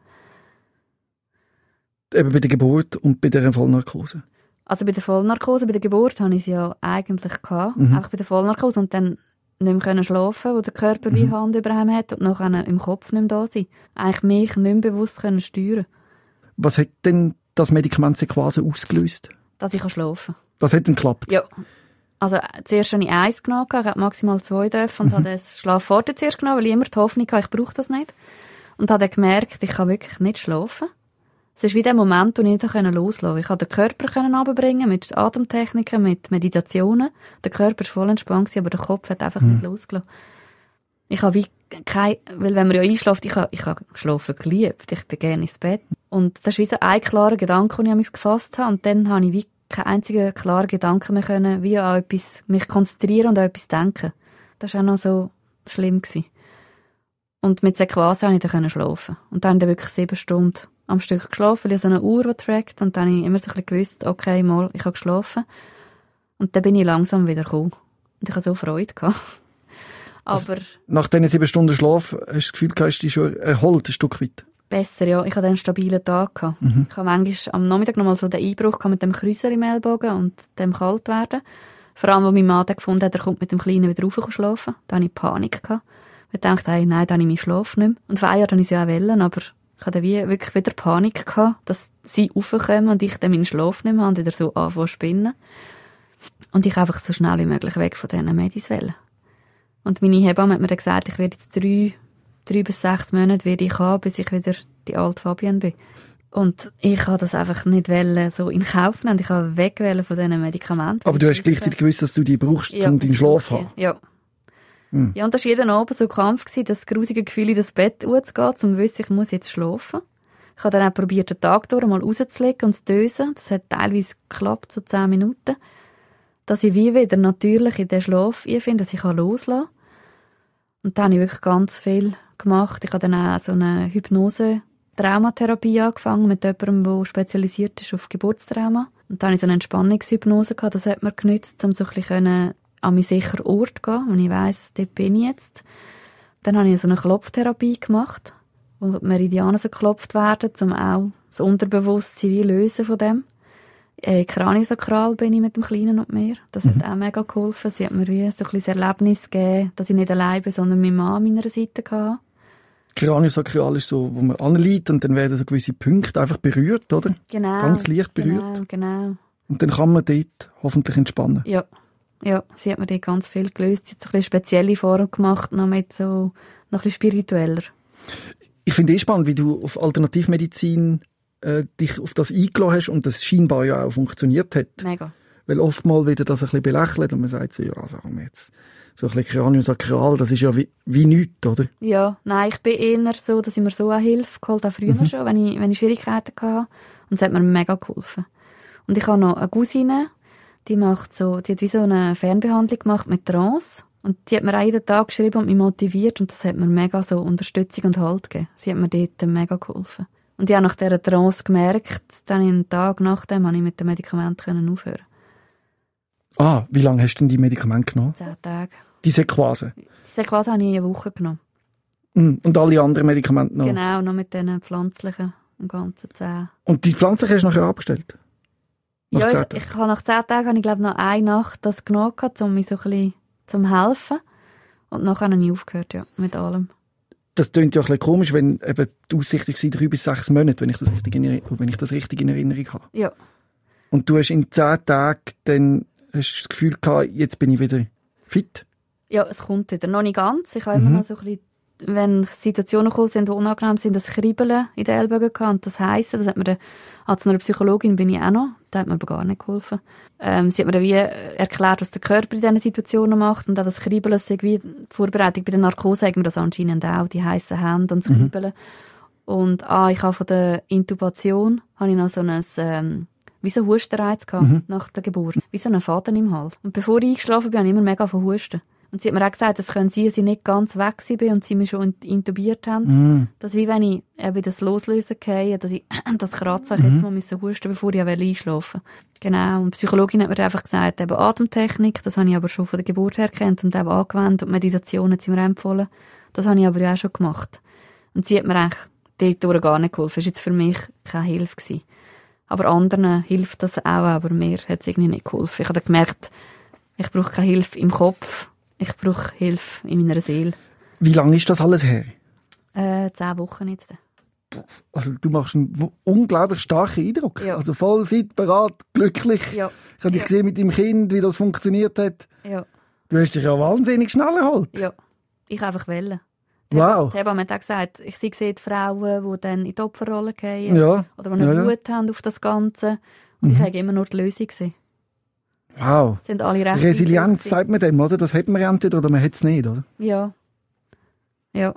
Eben bei der Geburt und bei der Vollnarkose. Also bei der Vollnarkose, bei der Geburt hatte ich es ja eigentlich gehabt. Einfach bei der Vollnarkose und dann nicht mehr können schlafen, wo der Körper wie Hand über einem hat und nachher im Kopf nicht mehr da sein. Eigentlich mich nicht mehr bewusst können steuern. Was hat denn das Medikament quasi ausgelöst? Dass ich kann schlafen Das hat dann geklappt. Ja. Also zuerst habe ich eins genommen, ich habe maximal zwei dürfen und habe das Schlafforte zuerst genommen, weil ich immer die Hoffnung hatte, ich brauche das nicht. Und habe dann gemerkt, ich kann wirklich nicht schlafen. Es ist wie der Moment, wo ich nicht loslassen konnte. Ich konnte den Körper können runterbringen mit Atemtechniken, mit Meditationen. Der Körper war voll entspannt, aber der Kopf hat einfach nicht losgelassen. Ich habe wie kein, weil wenn man ja einschläft, ich habe, ich habe schlafen geliebt. Ich bin gerne ins Bett. Und das ist wie so ein klarer Gedanke, den ich mich gefasst habe. Und dann habe ich wie keinen einzigen klaren Gedanken mehr können, wie an etwas, mich konzentrieren und an etwas denken. Das war auch noch so schlimm gewesen. Und mit Sequase konnte ich dann schlafen. Und dann wirklich sieben Stunden am Stück geschlafen, weil ich so eine Uhr die trackt. Und dann habe ich immer so ein bisschen gewusst, okay, mal, ich habe geschlafen. Und dann bin ich langsam wieder gekommen. Und ich hatte so Freude gehabt. Aber Nach diesen sieben Stunden Schlaf hast du das Gefühl, gehabt, hast du dich schon erholt, ein Stück weit. besser, ja. Ich hatte dann einen stabilen Tag. Gehabt. Ich habe manchmal am Nachmittag nochmal so den Einbruch gehabt mit dem Kreuzer im Ellbogen und dem kalt werden. Vor allem, als mein Mann dann gefunden hat, er kommt mit dem Kleinen wieder rauf schlafen. Da hatte ich Panik. Gehabt. Ich dachte, hey, nein, da habe ich meinen Schlaf nicht mehr. Und Jahr wollte ich es ja auch, wollen, aber ich hatte wie wirklich wieder Panik gehabt, dass sie raufkommen und ich dann meinen Schlaf nicht mehr und wieder so anfangen zu spinnen. Und ich einfach so schnell wie möglich weg von diesen Medis wollen. Und meine Hebamme hat mir dann gesagt, ich werde jetzt drei, drei bis sechs Monate werde ich haben, bis ich wieder die alte Fabienne bin. Und ich habe das einfach nicht wollen, so in Kauf nehmen. Ich habe weg von diesen Medikamenten. Aber du hast gleichzeitig gewusst, dass du die brauchst, um deinen Schlaf zu haben. Ja. Ja, und das war jeden Abend so ein Kampf, gewesen, das grusige Gefühl, in das Bett gehen, um zu wissen, ich muss jetzt schlafen. Ich habe dann auch probiert, den Tag durch mal rauszulegen und zu dösen. Das hat teilweise geklappt, so zehn Minuten. Dass ich wie wieder natürlich in den Schlaf finde, dass ich loslassen kann. Und dann habe ich wirklich ganz viel gemacht. Ich habe dann auch so eine Hypnose-Traumatherapie angefangen mit jemandem, der spezialisiert ist auf Geburtstrauma. Und dann hatte ich so eine Entspannungshypnose gehabt. Das hat mir genützt, um so ein bisschen an meinen sicheren Ort gehen, wo ich weiss, dort bin ich jetzt. Dann habe ich so eine Klopftherapie gemacht, wo die Meridianen so geklopft werden, um auch das Unterbewusstsein wie lösen von dem. Äh, Kraniosakral bin ich mit dem Kleinen und mir. Das hat auch mega geholfen. Sie hat mir wie so ein bisschen Erlebnis gegeben, dass ich nicht allein bin, sondern mein Mann an meiner Seite hatte. Kraniosakral ist so, wo man anliegt und dann werden so gewisse Punkte einfach berührt, oder? Genau. Ganz leicht berührt. Genau, genau. Und dann kann man dort hoffentlich entspannen. Ja. Ja, sie hat mir dort ganz viel gelöst. Sie hat so ein bisschen spezielle Form gemacht, noch mit so, noch ein bisschen spiritueller. Ich finde eh spannend, wie du auf Alternativmedizin äh, dich auf das eingelassen hast und das scheinbar ja auch funktioniert hat. Mega. Weil oftmals wird das ein bisschen belächelt und man sagt so, ja, sagen wir jetzt, so ein bisschen Kraniosakral, das ist ja wie, wie nichts, oder? Ja, nein, ich bin eher so, dass ich mir so eine Hilfe geholt habe, früher schon, wenn ich, wenn ich Schwierigkeiten hatte. Und es hat mir mega geholfen. Und ich habe noch eine Cousine, die macht so, die hat wie so eine Fernbehandlung gemacht mit Trance. Und die hat mir auch jeden Tag geschrieben und mich motiviert und das hat mir mega so Unterstützung und Halt gegeben. Sie hat mir dort mega geholfen. Und ich habe nach dieser Trance gemerkt, dann einen Tag nachdem habe ich mit dem Medikament aufhören Ah, wie lange hast du denn die Medikamente genommen? Zehn Tage. Die Sequase? Die Sequase habe ich eine Woche genommen. Mm, Und alle anderen Medikamente noch? Genau, noch mit diesen pflanzlichen, im ganzen zehn. Und die Pflanzen hast du nachher abgestellt? Nach ja, ich, ich habe nach zehn Tagen, habe ich glaube noch eine Nacht das genommen, um mich so ein bisschen zum helfen. Und nachher habe ich aufgehört, ja, mit allem. Das klingt ja ein bisschen komisch, wenn eben die Aussicht war, drei bis sechs Monate, wenn ich das richtig in, wenn ich das richtig in Erinnerung habe. Ja, Und du hast in zehn Tagen dann hast das Gefühl gehabt, jetzt bin ich wieder fit. ja, es kommt wieder. Noch nicht ganz. Ich habe immer noch so ein bisschen, wenn Situationen gekommen sind, die unangenehm sind, das Kribbeln in den Ellbogen gehabt. Und das Heissen, das hat mir dann, als eine Psychologin bin ich auch noch, da hat mir aber gar nicht geholfen. Ähm, sie hat mir dann wie erklärt, was der Körper in diesen Situationen macht und auch das Kribbeln, das ist wie die Vorbereitung. Bei der Narkose haben wir das anscheinend auch, die heißen Hände und das Kribbeln. Und ah, ich habe von der Intubation habe ich noch so ein ähm, wie so einen Hustenreiz gehabt nach der Geburt, wie so einen Faden im Hals. Und bevor ich eingeschlafen bin, habe ich immer mega von Husten. Und sie hat mir auch gesagt, es könnte sein, dass ich nicht ganz weg bin und sie mich schon intubiert haben. Dass wie wenn ich eben das Loslösen gehe, dass ich das Kratzen ich jetzt mal müssen husten, bevor ich einschlafen wollte. Genau. Und die Psychologin hat mir einfach gesagt, eben Atemtechnik, das habe ich aber schon von der Geburt her kennt und eben angewendet und Meditation hat sie mir empfohlen. Das habe ich aber ja auch schon gemacht. Und sie hat mir eigentlich dort gar nicht geholfen. Das war jetzt für mich keine Hilfe. Gewesen. Aber anderen hilft das auch, aber mir hat es irgendwie nicht geholfen. Ich habe dann gemerkt, ich brauche keine Hilfe im Kopf, ich brauche Hilfe in meiner Seele. Wie lange ist das alles her? Äh, zehn Wochen jetzt. Also du machst einen unglaublich starken Eindruck. Ja. Also voll fit, bereit, glücklich. Ja. Ich habe dich Ja. gesehen mit deinem Kind, wie das funktioniert hat. Ja, Du hast dich ja wahnsinnig schnell erholt. ja. Ich einfach wählen. Wow. Die Hebamme hat auch gesagt, ich sehe die Frauen, die dann in die Opferrolle gehen. Ja. Oder die eine Ja. Wut haben auf das Ganze. Und ich habe immer nur die Lösung gesehen. Wow. Sind alle recht Resilienz sagt man dem, oder? Das hat man entweder oder man hat es nicht, oder? Ja. Ja.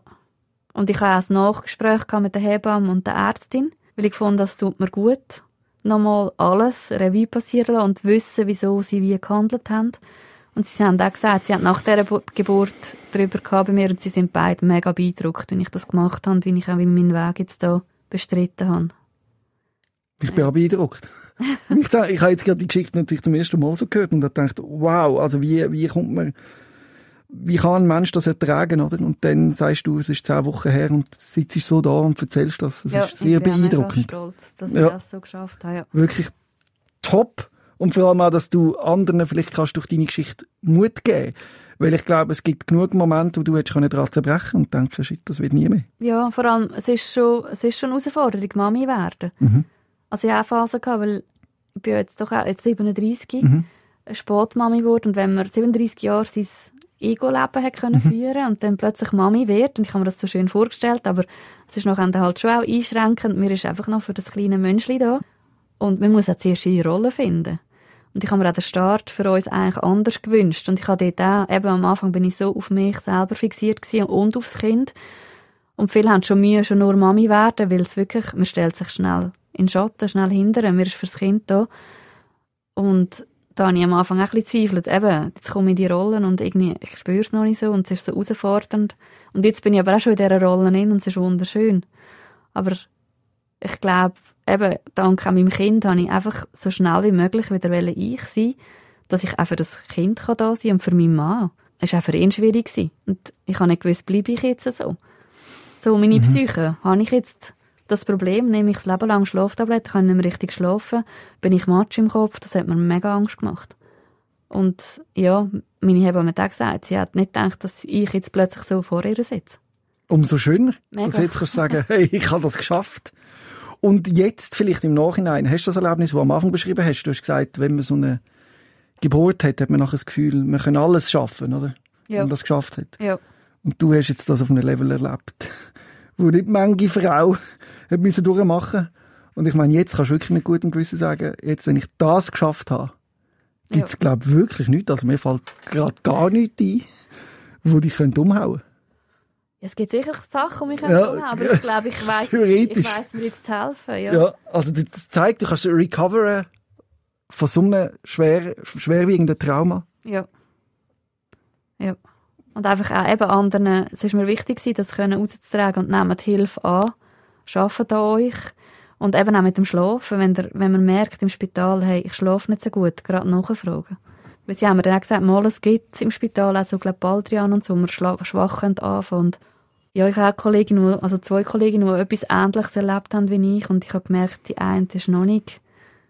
Und ich hatte auch ein Nachgespräch mit der Hebamme und der Ärztin, weil ich fand, das tut mir gut. Nochmal alles Revue passieren lassen und wissen, wieso sie wie gehandelt haben. Und sie haben auch gesagt, sie haben nach dieser Geburt darüber gehabt bei mir und sie sind beide mega beeindruckt, wie ich das gemacht habe und wie ich auch meinen Weg jetzt da bestritten habe. Ich bin auch beeindruckt. ich, da- ich habe jetzt gerade die Geschichte natürlich zum ersten Mal so gehört und habe gedacht, wow, also wie, wie kommt man, wie kann ein Mensch das ertragen, oder? Und dann sagst du, es ist zehn Wochen her und sitzt so da und erzählst das. Das ist sehr ich bin beeindruckend. stolz, dass Ja. ich das so geschafft habe. Ja. Wirklich top. Und vor allem auch, dass du anderen vielleicht kannst durch deine Geschichte Mut geben. Weil ich glaube, es gibt genug Momente, wo du können dran zerbrechen und denken, shit, das wird nie mehr. Ja, vor allem, es ist schon, es ist schon eine Herausforderung, Mami werden. Also ich hatte auch Phasen, gehabt, weil ich bin jetzt doch auch jetzt 37, eine Sportmami geworden und wenn man 37 Jahre sein Ego-Leben hat können führen und dann plötzlich Mami wird, und ich habe mir das so schön vorgestellt, aber es ist nachher halt schon auch einschränkend, mir ist einfach noch für das kleine Menschli da und man muss auch zuerst ihre Rolle finden. Und ich habe mir auch den Start für uns eigentlich anders gewünscht. Und ich habe dort auch, eben am Anfang bin ich so auf mich selber fixiert gewesen und aufs Kind. Und viele haben schon Mühe, schon nur Mami werden, weil es wirklich, man stellt sich schnell in den Schatten, schnell hindern, man ist fürs Kind da. Und da habe ich am Anfang auch ein bisschen gezweifelt. Eben, jetzt komme ich in die Rollen und irgendwie, ich spüre es noch nicht so und es ist so herausfordernd. Und jetzt bin ich aber auch schon in dieser Rolle drin und es ist wunderschön. Aber ich glaube, eben, dank an meinem Kind habe ich einfach so schnell wie möglich wieder ich sein dass ich auch für das Kind kann da sein und für meinen Mann. es war auch für ihn schwierig. Gewesen. Und ich habe nicht gewusst, bleibe ich jetzt so. So, meine mhm. Psyche, habe ich jetzt das Problem, nehme ich das Leben lang Schlaftabletten, kann nicht mehr richtig schlafen, bin ich Matsch im Kopf, das hat mir mega Angst gemacht. Und ja, meine Hebamme hat auch gesagt, sie hat nicht gedacht, dass ich jetzt plötzlich so vor ihr sitze. Umso schöner, Mega. dass jetzt kannst du sagen, hey, ich habe das geschafft. Und jetzt vielleicht im Nachhinein, hast du das Erlebnis, das du am Anfang beschrieben hast, du hast gesagt, wenn man so eine Geburt hat, hat man nachher das Gefühl, man kann alles schaffen, oder? Ja. Wenn man das geschafft hat. Ja. Und du hast jetzt das auf einem Level erlebt, wo nicht manche Frau hat müssen durchmachen Und ich meine, jetzt kannst du wirklich mit gutem Gewissen sagen, jetzt, wenn ich das geschafft habe, gibt es, ja. glaube ich, wirklich nichts. Also mir fällt gerade gar nichts ein, wo dich umhauen könnte. Es gibt sicher Sachen, die mich ja, umhauen aber ich glaube, ich weiß ich weiss mir jetzt zu helfen. Ja, ja also das zeigt, du kannst recoveren von so einem schwer, schwerwiegenden Trauma. Ja. Ja. Und einfach auch eben anderen, es ist mir wichtig das können rauszutragen und nehmt Hilfe an, arbeitet an euch. Und eben auch mit dem Schlafen, wenn, der, wenn man merkt im Spital, hey, ich schlafe nicht so gut, gerade nachfragen. Weil sie haben mir dann auch gesagt, mal, es gibt im Spital auch so, glaube Baldrian und so, wir schwach anfangen. Und ja, ich habe auch Kolleginnen, also zwei Kolleginnen, die etwas Ähnliches erlebt haben wie ich. Und ich habe gemerkt, die eine ist noch nicht,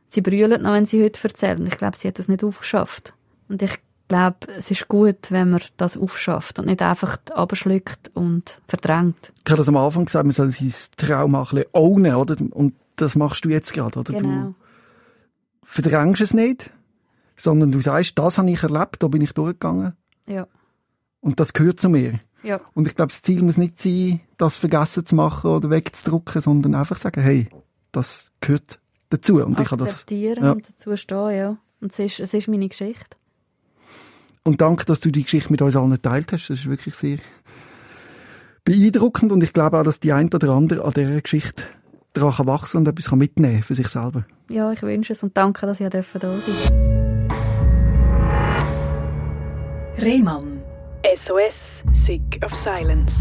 sie brüllen noch, wenn sie heute erzählen. Ich glaube, sie hat das nicht aufgeschafft. Und ich glaube, es ist gut, wenn man das aufschafft und nicht einfach abschluckt und verdrängt. Ich habe das am Anfang gesagt, man soll sein Trauma ein bisschen ownen, oder? Und das machst du jetzt gerade, oder? Genau. Du verdrängst es nicht, sondern du sagst, das habe ich erlebt, da bin ich durchgegangen. Ja. Und das gehört zu mir. Ja. Und ich glaube, das Ziel muss nicht sein, das vergessen zu machen oder wegzudrücken, sondern einfach sagen, hey, das gehört dazu. Und ich kann das akzeptieren ja. und dazu stehen, ja. Und es ist, es ist meine Geschichte. Und danke, dass du die Geschichte mit uns allen geteilt hast. Das ist wirklich sehr beeindruckend und ich glaube auch, dass die ein oder andere an dieser Geschichte daran wachsen und etwas mitnehmen für sich selber. Ja, ich wünsche es und danke, dass ich da sein durfte. Rehmann. SOS, Sick of Silence.